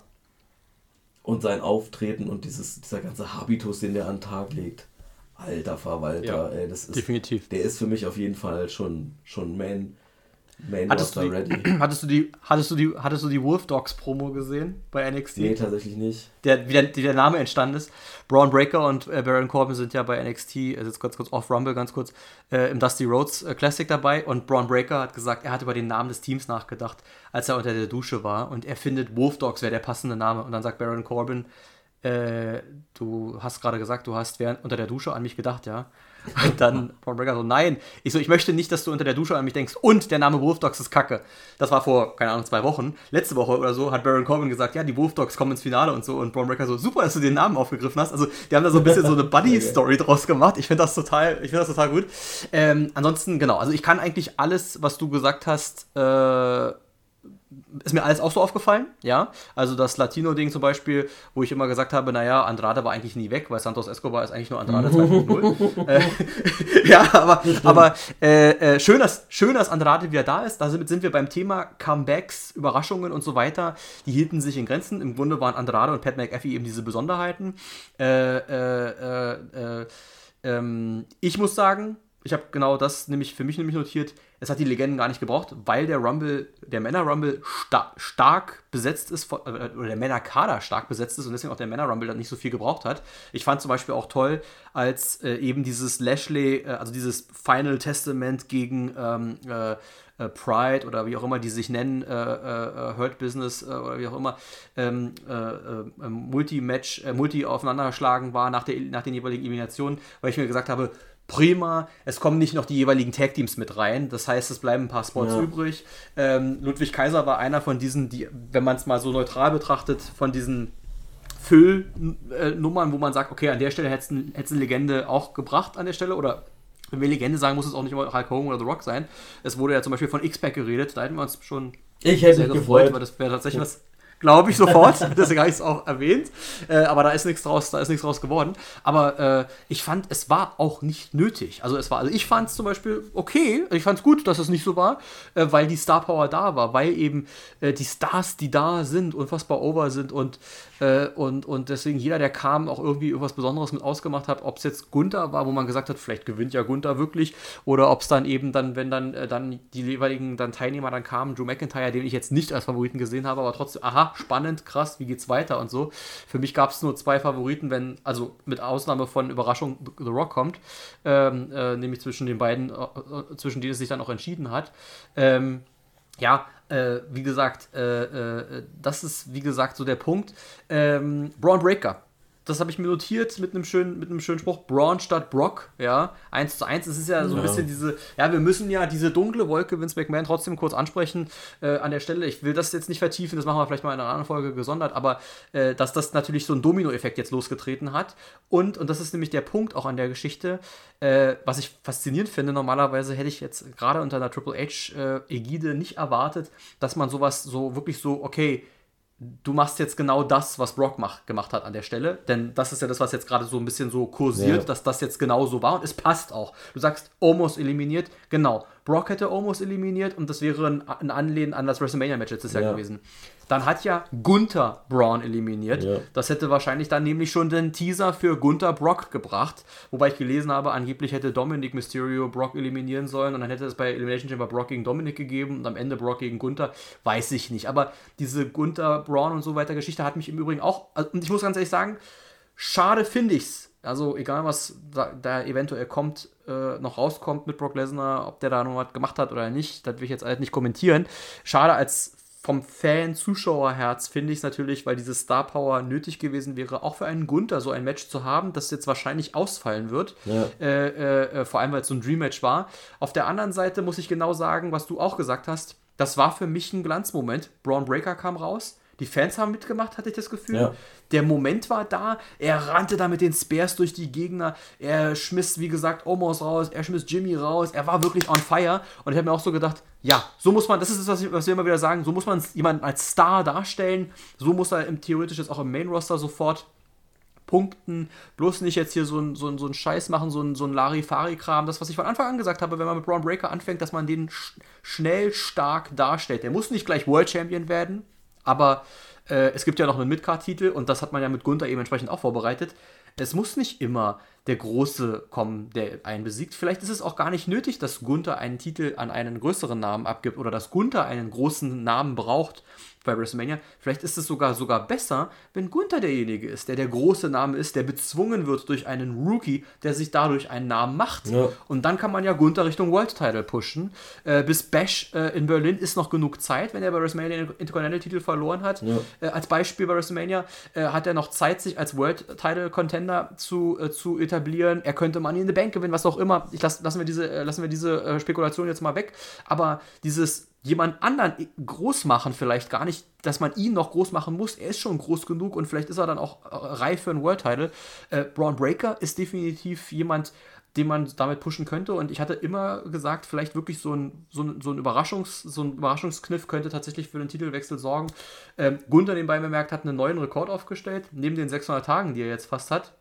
Und sein Auftreten und dieses, dieser ganze Habitus, den der an den Tag legt. Alter Verwalter, ja, ey, das ist. Definitiv. Der ist für mich auf jeden Fall schon, schon Main, Main hattest, du die, ready. hattest du die, hattest du die, hattest du die Wolf Dogs Promo gesehen bei NXT? Nee, tatsächlich nicht. Der, wie der, der Name entstanden ist. Braun Breaker und äh, Baron Corbin sind ja bei NXT, also jetzt ganz kurz off Rumble, ganz kurz, äh, im Dusty Rhodes äh, Classic dabei und Braun Breaker hat gesagt, er hat über den Namen des Teams nachgedacht, als er unter der Dusche war und er findet Wolf Dogs wäre der passende Name und dann sagt Baron Corbin, äh, du hast gerade gesagt, du hast während unter der Dusche an mich gedacht, ja. Und dann Paul Breaker so, nein. Ich so, ich möchte nicht, dass du unter der Dusche an mich denkst. Und der Name Wolf Dogs ist kacke. Das war vor, keine Ahnung, zwei Wochen. Letzte Woche oder so hat Baron Corbin gesagt, ja, die Wolf Dogs kommen ins Finale und so. Und Braun Breaker so, super, dass du den Namen aufgegriffen hast. Also, die haben da so ein bisschen so eine Buddy-Story draus gemacht. Ich finde das total, ich finde das total gut. Ähm, ansonsten, genau, also ich kann eigentlich alles, was du gesagt hast, äh, ist mir alles auch so aufgefallen, ja. Also das Latino-Ding zum Beispiel, wo ich immer gesagt habe, naja, Andrade war eigentlich nie weg, weil Santos Escobar ist eigentlich nur Andrade 2.0. äh, ja, aber, aber äh, äh, schön, dass, schön, dass Andrade wieder da ist. Damit sind wir beim Thema Comebacks, Überraschungen und so weiter. Die hielten sich in Grenzen. Im Grunde waren Andrade und Pat McAfee eben diese Besonderheiten. Äh, äh, äh, ähm, ich muss sagen, ich habe genau das nämlich für mich nämlich notiert. Es hat die Legenden gar nicht gebraucht, weil der Rumble, der Männer-Rumble sta stark besetzt ist, äh, oder der Männer-Kader stark besetzt ist und deswegen auch der Männer-Rumble dann nicht so viel gebraucht hat. Ich fand zum Beispiel auch toll, als äh, eben dieses Lashley, äh, also dieses Final Testament gegen ähm, äh, äh Pride oder wie auch immer die sich nennen, Hurt Business oder wie auch immer, ähm, Multi-Match, Multi-Aufeinanderschlagen war nach, der, nach den jeweiligen Eliminationen, weil ich mir gesagt habe, prima. Es kommen nicht noch die jeweiligen Tag-Teams mit rein. Das heißt, es bleiben ein paar Spots ja. übrig. Ähm, Ludwig Kaiser war einer von diesen, die, wenn man es mal so neutral betrachtet, von diesen Füllnummern, wo man sagt, okay, an der Stelle hätte es eine Legende auch gebracht an der Stelle oder wenn wir Legende sagen, muss es auch nicht immer Hulk Hogan oder The Rock sein. Es wurde ja zum Beispiel von X-Pac geredet, da hätten wir uns schon ich hätte sehr gefreut, gefreut, weil das wäre tatsächlich was glaube ich sofort. Deswegen habe ich es auch erwähnt. Äh, aber da ist nichts draus, da ist nichts draus geworden. Aber äh, ich fand, es war auch nicht nötig. Also es war, also ich fand es zum Beispiel okay. Ich fand es gut, dass es nicht so war, äh, weil die Star Power da war, weil eben äh, die Stars, die da sind, unfassbar over sind und äh, und, und deswegen jeder, der kam, auch irgendwie irgendwas Besonderes mit ausgemacht hat, ob es jetzt Gunther war, wo man gesagt hat, vielleicht gewinnt ja Gunther wirklich, oder ob es dann eben dann, wenn dann, äh, dann die jeweiligen dann Teilnehmer dann kamen, Drew McIntyre, den ich jetzt nicht als Favoriten gesehen habe, aber trotzdem, aha, spannend, krass, wie geht's weiter und so. Für mich gab es nur zwei Favoriten, wenn, also mit Ausnahme von Überraschung The Rock kommt, ähm, äh, nämlich zwischen den beiden, äh, äh zwischen denen es sich dann auch entschieden hat. Ähm, ja, äh, wie gesagt, äh, äh, das ist, wie gesagt, so der Punkt. Ähm, Braun Breaker das habe ich mir notiert mit einem schönen, mit einem schönen Spruch, Braun statt Brock, ja, 1 zu 1, es ist ja so ein ja. bisschen diese, ja, wir müssen ja diese dunkle Wolke Vince McMahon trotzdem kurz ansprechen äh, an der Stelle, ich will das jetzt nicht vertiefen, das machen wir vielleicht mal in einer anderen Folge gesondert, aber äh, dass das natürlich so einen Domino-Effekt jetzt losgetreten hat. Und, und das ist nämlich der Punkt auch an der Geschichte, äh, was ich faszinierend finde, normalerweise hätte ich jetzt gerade unter einer Triple H-Ägide äh, nicht erwartet, dass man sowas so wirklich so, okay, du machst jetzt genau das, was Brock mach, gemacht hat an der Stelle. Denn das ist ja das, was jetzt gerade so ein bisschen so kursiert, ja. dass das jetzt genau so war. Und es passt auch. Du sagst, almost eliminiert. Genau. Brock hätte almost eliminiert und das wäre ein, ein Anlehnen an das WrestleMania-Match letztes Jahr gewesen. Dann hat ja Gunther Braun eliminiert. Ja. Das hätte wahrscheinlich dann nämlich schon den Teaser für Gunther Brock gebracht. Wobei ich gelesen habe, angeblich hätte Dominic Mysterio Brock eliminieren sollen und dann hätte es bei Elimination Chamber Brock gegen Dominic gegeben und am Ende Brock gegen Gunther. Weiß ich nicht. Aber diese Gunther Braun und so weiter Geschichte hat mich im Übrigen auch. Also, und ich muss ganz ehrlich sagen, schade finde ich's. Also egal, was da, da eventuell kommt, äh, noch rauskommt mit Brock Lesnar, ob der da noch was gemacht hat oder nicht, das will ich jetzt halt nicht kommentieren. Schade als vom Fan-Zuschauerherz finde ich es natürlich, weil diese Star Power nötig gewesen wäre, auch für einen Gunther so ein Match zu haben, das jetzt wahrscheinlich ausfallen wird. Ja. Äh, äh, äh, vor allem, weil es so ein Dream-Match war. Auf der anderen Seite muss ich genau sagen, was du auch gesagt hast, das war für mich ein Glanzmoment. Braun Breaker kam raus. Die Fans haben mitgemacht, hatte ich das Gefühl. Ja. Der Moment war da. Er rannte da mit den Spears durch die Gegner. Er schmiss, wie gesagt, Omos raus. Er schmiss Jimmy raus. Er war wirklich on fire. Und ich habe mir auch so gedacht, ja, so muss man, das ist das, was wir immer wieder sagen, so muss man jemanden als Star darstellen. So muss er im, theoretisch jetzt auch im Main-Roster sofort punkten. Bloß nicht jetzt hier so ein, so ein, so ein Scheiß machen, so ein, so ein Larifari-Kram. Das, was ich von Anfang an gesagt habe, wenn man mit Braun Breaker anfängt, dass man den sch schnell stark darstellt. Der muss nicht gleich World Champion werden, aber äh, es gibt ja noch einen Midcard-Titel und das hat man ja mit Gunther eben entsprechend auch vorbereitet. Es muss nicht immer der Große kommen, der einen besiegt. Vielleicht ist es auch gar nicht nötig, dass Gunther einen Titel an einen größeren Namen abgibt oder dass Gunther einen großen Namen braucht, bei WrestleMania. Vielleicht ist es sogar, sogar besser, wenn Gunther derjenige ist, der der große Name ist, der bezwungen wird durch einen Rookie, der sich dadurch einen Namen macht. Ja. Und dann kann man ja Gunther Richtung World Title pushen. Äh, bis Bash äh, in Berlin ist noch genug Zeit, wenn er bei WrestleMania den Intercontinental-Titel verloren hat. Ja. Äh, als Beispiel bei WrestleMania äh, hat er noch Zeit, sich als World Title Contender zu, äh, zu etablieren. Er könnte Money in the Bank gewinnen, was auch immer. Ich lass, lassen wir diese, äh, lassen wir diese Spekulation jetzt mal weg. Aber dieses jemand anderen groß machen vielleicht gar nicht, dass man ihn noch groß machen muss. Er ist schon groß genug und vielleicht ist er dann auch äh, reif für einen World Title. Äh, Braun Breaker ist definitiv jemand, den man damit pushen könnte. Und ich hatte immer gesagt, vielleicht wirklich so ein, so ein, so ein, Überraschungs, so ein Überraschungskniff könnte tatsächlich für den Titelwechsel sorgen. Ähm, Gunther, den bemerkt, hat einen neuen Rekord aufgestellt. Neben den 600 Tagen, die er jetzt fast hat,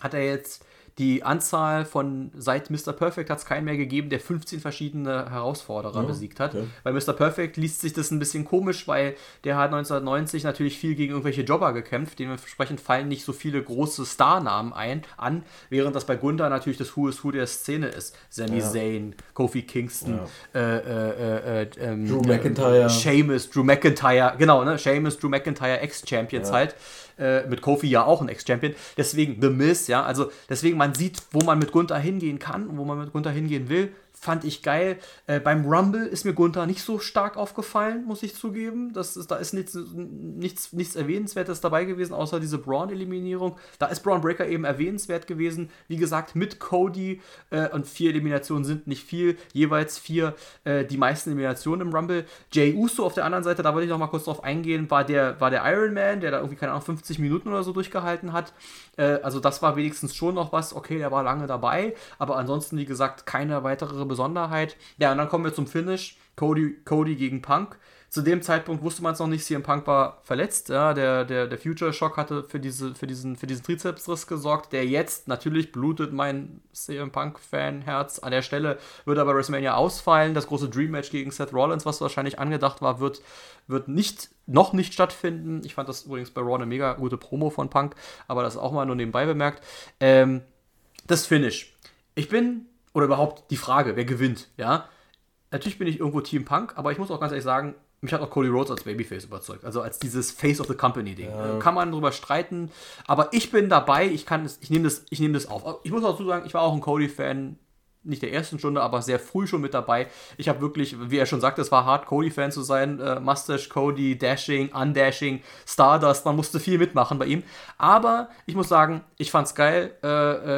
hat er jetzt die Anzahl von, seit Mr. Perfect hat es keinen mehr gegeben, der 15 verschiedene Herausforderer ja, besiegt hat. Okay. Bei Mr. Perfect liest sich das ein bisschen komisch, weil der hat 1990 natürlich viel gegen irgendwelche Jobber gekämpft. Dementsprechend fallen nicht so viele große Starnamen ein, an, während das bei Gunther natürlich das Who is Who der Szene ist. Sami ja. Zayn, Kofi Kingston, ja. äh, äh, äh, ähm, Drew McIntyre. Seamus, Drew McIntyre, genau, ne? Seamus, Drew McIntyre, Ex-Champions halt. Äh, mit Kofi ja auch ein Ex-Champion. Deswegen The Miz, ja, also deswegen man sieht, wo man mit Gunther hingehen kann und wo man mit Gunther hingehen will fand ich geil. Äh, beim Rumble ist mir Gunther nicht so stark aufgefallen, muss ich zugeben. Das ist, da ist nichts, nichts, nichts Erwähnenswertes dabei gewesen, außer diese Braun-Eliminierung. Da ist Braun Breaker eben erwähnenswert gewesen. Wie gesagt, mit Cody äh, und vier Eliminationen sind nicht viel, jeweils vier äh, die meisten Eliminationen im Rumble. Jay Uso auf der anderen Seite, da wollte ich noch mal kurz drauf eingehen, war der, war der Iron Man, der da irgendwie, keine Ahnung, 50 Minuten oder so durchgehalten hat. Äh, also das war wenigstens schon noch was. Okay, der war lange dabei, aber ansonsten, wie gesagt, keine weitere Besonderheit. Ja, und dann kommen wir zum Finish. Cody, Cody gegen Punk. Zu dem Zeitpunkt wusste man es noch nicht, CM Punk war verletzt. Ja, der, der, der Future Shock hatte für, diese, für, diesen, für diesen Trizepsriss gesorgt, der jetzt natürlich blutet mein CM Punk-Fan-Herz. An der Stelle wird aber WrestleMania ausfallen. Das große Dream Match gegen Seth Rollins, was wahrscheinlich angedacht war, wird, wird nicht, noch nicht stattfinden. Ich fand das übrigens bei Raw eine mega gute Promo von Punk, aber das auch mal nur nebenbei bemerkt. Ähm, das Finish. Ich bin oder überhaupt die Frage, wer gewinnt, ja. Natürlich bin ich irgendwo Team Punk, aber ich muss auch ganz ehrlich sagen, mich hat auch Cody Rhodes als Babyface überzeugt. Also als dieses Face of the Company Ding. Ja. Kann man drüber streiten, aber ich bin dabei, ich kann es, ich nehme das, ich nehme das auf. Ich muss auch dazu sagen, ich war auch ein Cody-Fan nicht der ersten Stunde, aber sehr früh schon mit dabei. Ich habe wirklich, wie er schon sagte, es war hart, Cody-Fan zu sein. Äh, Mustache, Cody, Dashing, Undashing, Stardust, man musste viel mitmachen bei ihm. Aber ich muss sagen, ich fand es geil. Äh,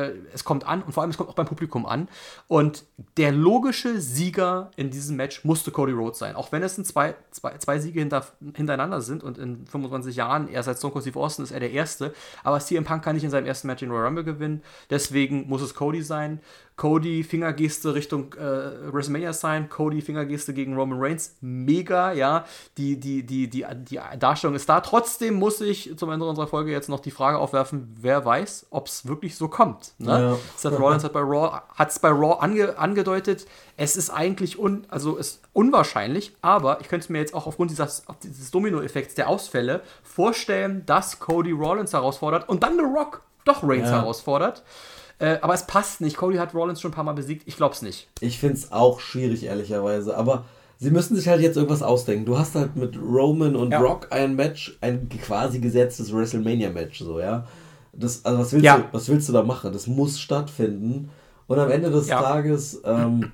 äh, es kommt an und vor allem es kommt auch beim Publikum an. Und der logische Sieger in diesem Match musste Cody Rhodes sein. Auch wenn es ein zwei, zwei, zwei Siege hinter, hintereinander sind und in 25 Jahren, er seit Stone Cold Steve Austin ist er der Erste. Aber CM Punk kann nicht in seinem ersten Match in Royal Rumble gewinnen. Deswegen muss es Cody sein. Cody Fingergeste Richtung äh, WrestleMania sein, Cody Fingergeste gegen Roman Reigns, mega, ja. Die, die, die, die, die Darstellung ist da. Trotzdem muss ich zum Ende unserer Folge jetzt noch die Frage aufwerfen, wer weiß, ob es wirklich so kommt. Ne? Ja. Seth Rollins hat bei Raw, hat es bei Raw ange, angedeutet, es ist eigentlich un, also ist unwahrscheinlich, aber ich könnte mir jetzt auch aufgrund dieses, dieses Domino-Effekts der Ausfälle vorstellen, dass Cody Rollins herausfordert und dann The Rock doch Reigns ja. herausfordert. Äh, aber es passt nicht. Cody hat Rollins schon ein paar Mal besiegt. Ich glaube es nicht. Ich finde es auch schwierig, ehrlicherweise. Aber sie müssen sich halt jetzt irgendwas ausdenken. Du hast halt mit Roman und ja. Rock ein Match, ein quasi gesetztes WrestleMania-Match, so, ja. Das, also was willst, ja. du, was willst du da machen? Das muss stattfinden. Und am Ende des ja. Tages ähm,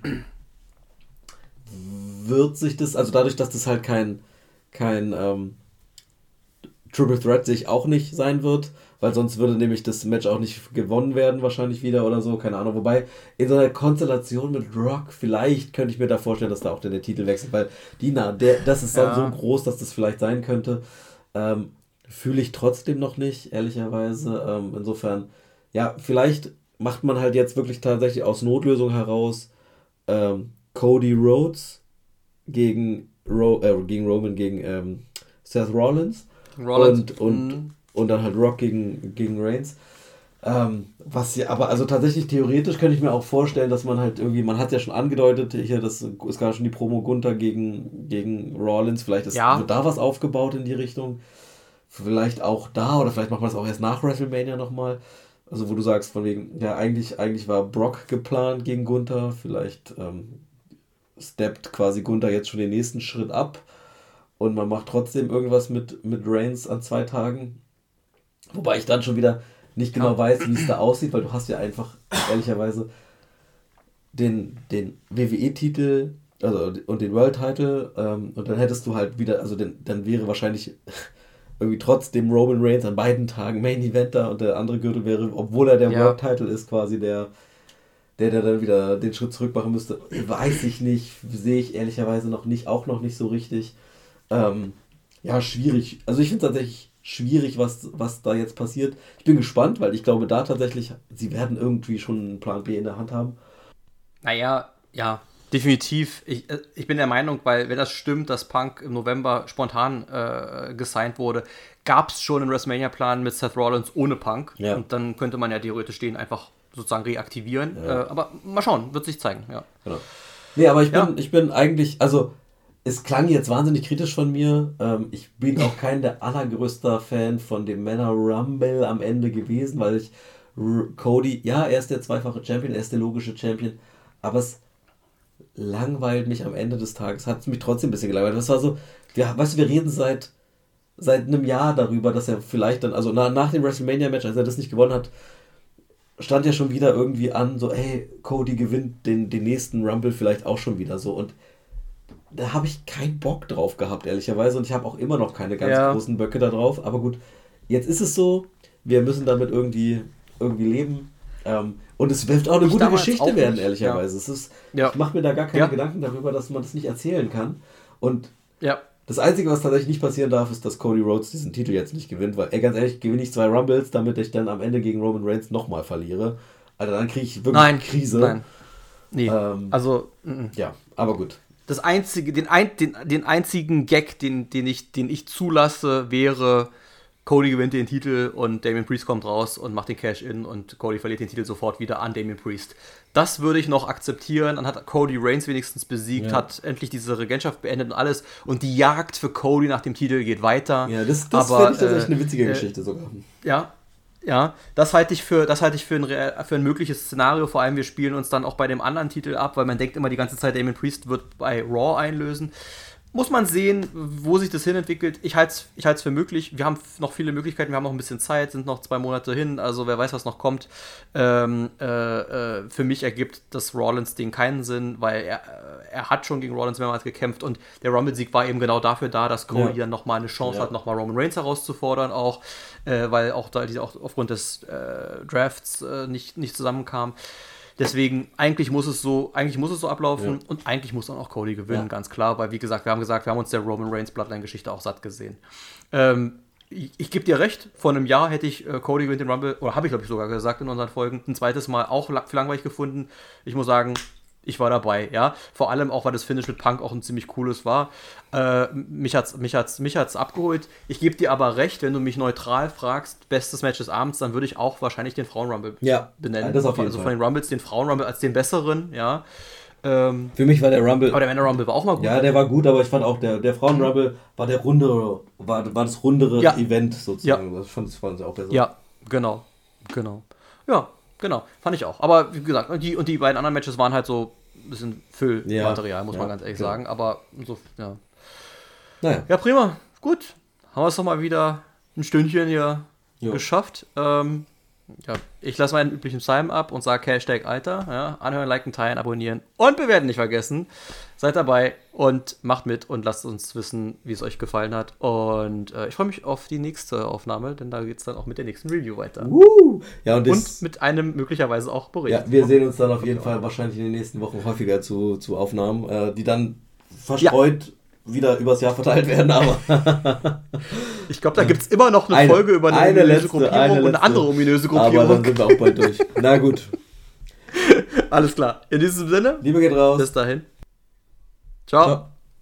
wird sich das, also dadurch, dass das halt kein, kein ähm, Triple Threat sich auch nicht sein wird, weil sonst würde nämlich das Match auch nicht gewonnen werden, wahrscheinlich wieder oder so, keine Ahnung. Wobei, in so einer Konstellation mit Rock, vielleicht könnte ich mir da vorstellen, dass da auch der, der Titel wechselt, weil Dina, der, das ist ja. so groß, dass das vielleicht sein könnte. Ähm, Fühle ich trotzdem noch nicht, ehrlicherweise. Ähm, insofern, ja, vielleicht macht man halt jetzt wirklich tatsächlich aus Notlösung heraus ähm, Cody Rhodes gegen, Ro äh, gegen Roman, gegen ähm, Seth Rollins. Rollins. Und, und, mhm. Und dann halt Rock gegen, gegen Reigns. Ähm, was ja, aber also tatsächlich theoretisch könnte ich mir auch vorstellen, dass man halt irgendwie, man hat ja schon angedeutet, hier, das ist gerade schon die Promo Gunther gegen, gegen Rollins, vielleicht ist, ja. wird da was aufgebaut in die Richtung. Vielleicht auch da, oder vielleicht macht man das auch erst nach WrestleMania nochmal. Also wo du sagst, von wegen, ja, eigentlich, eigentlich war Brock geplant gegen Gunther, vielleicht ähm, steppt quasi Gunther jetzt schon den nächsten Schritt ab und man macht trotzdem irgendwas mit, mit Reigns an zwei Tagen. Wobei ich dann schon wieder nicht genau weiß, wie es da aussieht, weil du hast ja einfach ehrlicherweise den, den WWE-Titel also, und den World-Title ähm, und dann hättest du halt wieder, also den, dann wäre wahrscheinlich irgendwie trotzdem Roman Reigns an beiden Tagen Main Eventer und der andere Gürtel wäre, obwohl er der ja. World-Title ist, quasi der, der, der dann wieder den Schritt zurück machen müsste. Weiß ich nicht, sehe ich ehrlicherweise noch nicht, auch noch nicht so richtig. Ähm, ja, schwierig. Also ich finde tatsächlich schwierig, was, was da jetzt passiert. Ich bin gespannt, weil ich glaube da tatsächlich, sie werden irgendwie schon einen Plan B in der Hand haben. Naja, ja, definitiv. Ich, äh, ich bin der Meinung, weil wenn das stimmt, dass Punk im November spontan äh, gesigned wurde, gab es schon einen WrestleMania-Plan mit Seth Rollins ohne Punk. Ja. Und dann könnte man ja theoretisch den einfach sozusagen reaktivieren. Ja. Äh, aber mal schauen, wird sich zeigen, ja. Genau. Nee, aber ich bin, ja. ich bin eigentlich, also es klang jetzt wahnsinnig kritisch von mir. Ähm, ich bin auch kein der allergrößter Fan von dem Männer Rumble am Ende gewesen, weil ich R Cody, ja, er ist der zweifache Champion, er ist der logische Champion, aber es langweilt mich am Ende des Tages, hat es mich trotzdem ein bisschen gelangweilt. Das war so, wir, weißt du, wir reden seit, seit einem Jahr darüber, dass er vielleicht dann, also nach, nach dem WrestleMania-Match, als er das nicht gewonnen hat, stand ja schon wieder irgendwie an, so, ey, Cody gewinnt den, den nächsten Rumble vielleicht auch schon wieder so und da habe ich keinen Bock drauf gehabt, ehrlicherweise. Und ich habe auch immer noch keine ganz ja. großen Böcke da drauf. Aber gut, jetzt ist es so. Wir müssen damit irgendwie, irgendwie leben. Ähm, und es wird auch eine ich gute Geschichte werden, ehrlicherweise. Ja. Es ist, ja. Ich mache mir da gar keine Gedanken darüber, dass man das nicht erzählen kann. Und das Einzige, was tatsächlich nicht passieren darf, ist, dass Cody Rhodes diesen Titel jetzt nicht gewinnt. Weil, ey, ganz ehrlich, gewinne ich zwei Rumbles, damit ich dann am Ende gegen Roman Reigns nochmal verliere. Alter, dann kriege ich wirklich nein, Krise. Nein. Nee. Ähm, also. N -n. Ja, aber gut das einzige, den, ein, den, den einzigen Gag, den, den, ich, den ich zulasse, wäre, Cody gewinnt den Titel und Damien Priest kommt raus und macht den Cash-In und Cody verliert den Titel sofort wieder an Damien Priest. Das würde ich noch akzeptieren. Dann hat Cody Reigns wenigstens besiegt, ja. hat endlich diese Regentschaft beendet und alles. Und die Jagd für Cody nach dem Titel geht weiter. Ja, das, das finde ich tatsächlich äh, eine witzige äh, Geschichte sogar. Ja, ja, das halte ich für, das halte ich für ein, für ein mögliches Szenario. Vor allem, wir spielen uns dann auch bei dem anderen Titel ab, weil man denkt immer die ganze Zeit, Damon Priest wird bei Raw einlösen muss man sehen, wo sich das hinentwickelt. Ich halte es ich für möglich. Wir haben noch viele Möglichkeiten, wir haben noch ein bisschen Zeit, sind noch zwei Monate hin, also wer weiß, was noch kommt. Ähm, äh, äh, für mich ergibt das Rollins-Ding keinen Sinn, weil er, äh, er hat schon gegen Rollins mehrmals gekämpft und der Rumble-Sieg war eben genau dafür da, dass Cody ja. dann nochmal eine Chance ja. hat, nochmal Roman Reigns herauszufordern, auch, äh, weil auch da die auch aufgrund des äh, Drafts äh, nicht, nicht zusammenkam. Deswegen, eigentlich muss es so, eigentlich muss es so ablaufen ja. und eigentlich muss dann auch Cody gewinnen, ja. ganz klar, weil wie gesagt, wir haben gesagt, wir haben uns der Roman Reigns Bloodline-Geschichte auch satt gesehen. Ähm, ich, ich gebe dir recht, vor einem Jahr hätte ich äh, Cody gewinnt den Rumble, oder habe ich glaube ich sogar gesagt in unseren Folgen, ein zweites Mal auch lang, langweilig gefunden. Ich muss sagen, ich war dabei, ja. Vor allem auch, weil das Finish mit Punk auch ein ziemlich cooles war. Äh, mich hat's, mich hat's, mich hat's abgeholt. Ich gebe dir aber recht, wenn du mich neutral fragst, bestes Match des Abends, dann würde ich auch wahrscheinlich den Frauenrumble ja, benennen. Jeden also Fall. von den Rumbles den Frauenrumble als den besseren, ja. Ähm, Für mich war der Rumble. Aber der Männer Rumble war auch mal gut. Ja, der war gut, aber ich fand auch, der, der Frauen Rumble war der rundere, war, war das rundere ja. Event sozusagen. Ja. Das fand, das fand ich auch besser. Ja, genau. Genau. Ja, Genau, fand ich auch. Aber wie gesagt, die, und die beiden anderen Matches waren halt so ein bisschen Füllmaterial, ja, muss ja, man ganz ehrlich genau. sagen. Aber so, ja. Naja. Ja, prima. Gut. Haben wir es doch mal wieder ein Stündchen hier jo. geschafft. Ähm, ja, ich lasse meinen üblichen Psalm ab und sage Hashtag Alter. Ja, anhören, liken, teilen, abonnieren und bewerten nicht vergessen. Seid dabei und macht mit und lasst uns wissen, wie es euch gefallen hat. Und äh, ich freue mich auf die nächste Aufnahme, denn da geht es dann auch mit der nächsten Review weiter. Uh, ja, und, und, mit einem möglicherweise auch Bericht. Ja, wir sehen uns dann auf jeden Fall wahrscheinlich in den nächsten Wochen häufiger zu, zu Aufnahmen, äh, die dann verstreut ja. Wieder übers Jahr verteilt werden, aber. Ich glaube, da gibt es immer noch eine, eine, Folge über eine, eine ominöse letzte, Gruppierung eine und eine andere ominöse Gruppierung. Aber dann sind wir auch bald durch. Na gut. Alles klar. In diesem Sinne. Liebe geht raus. Bis dahin. Ciao. Ciao.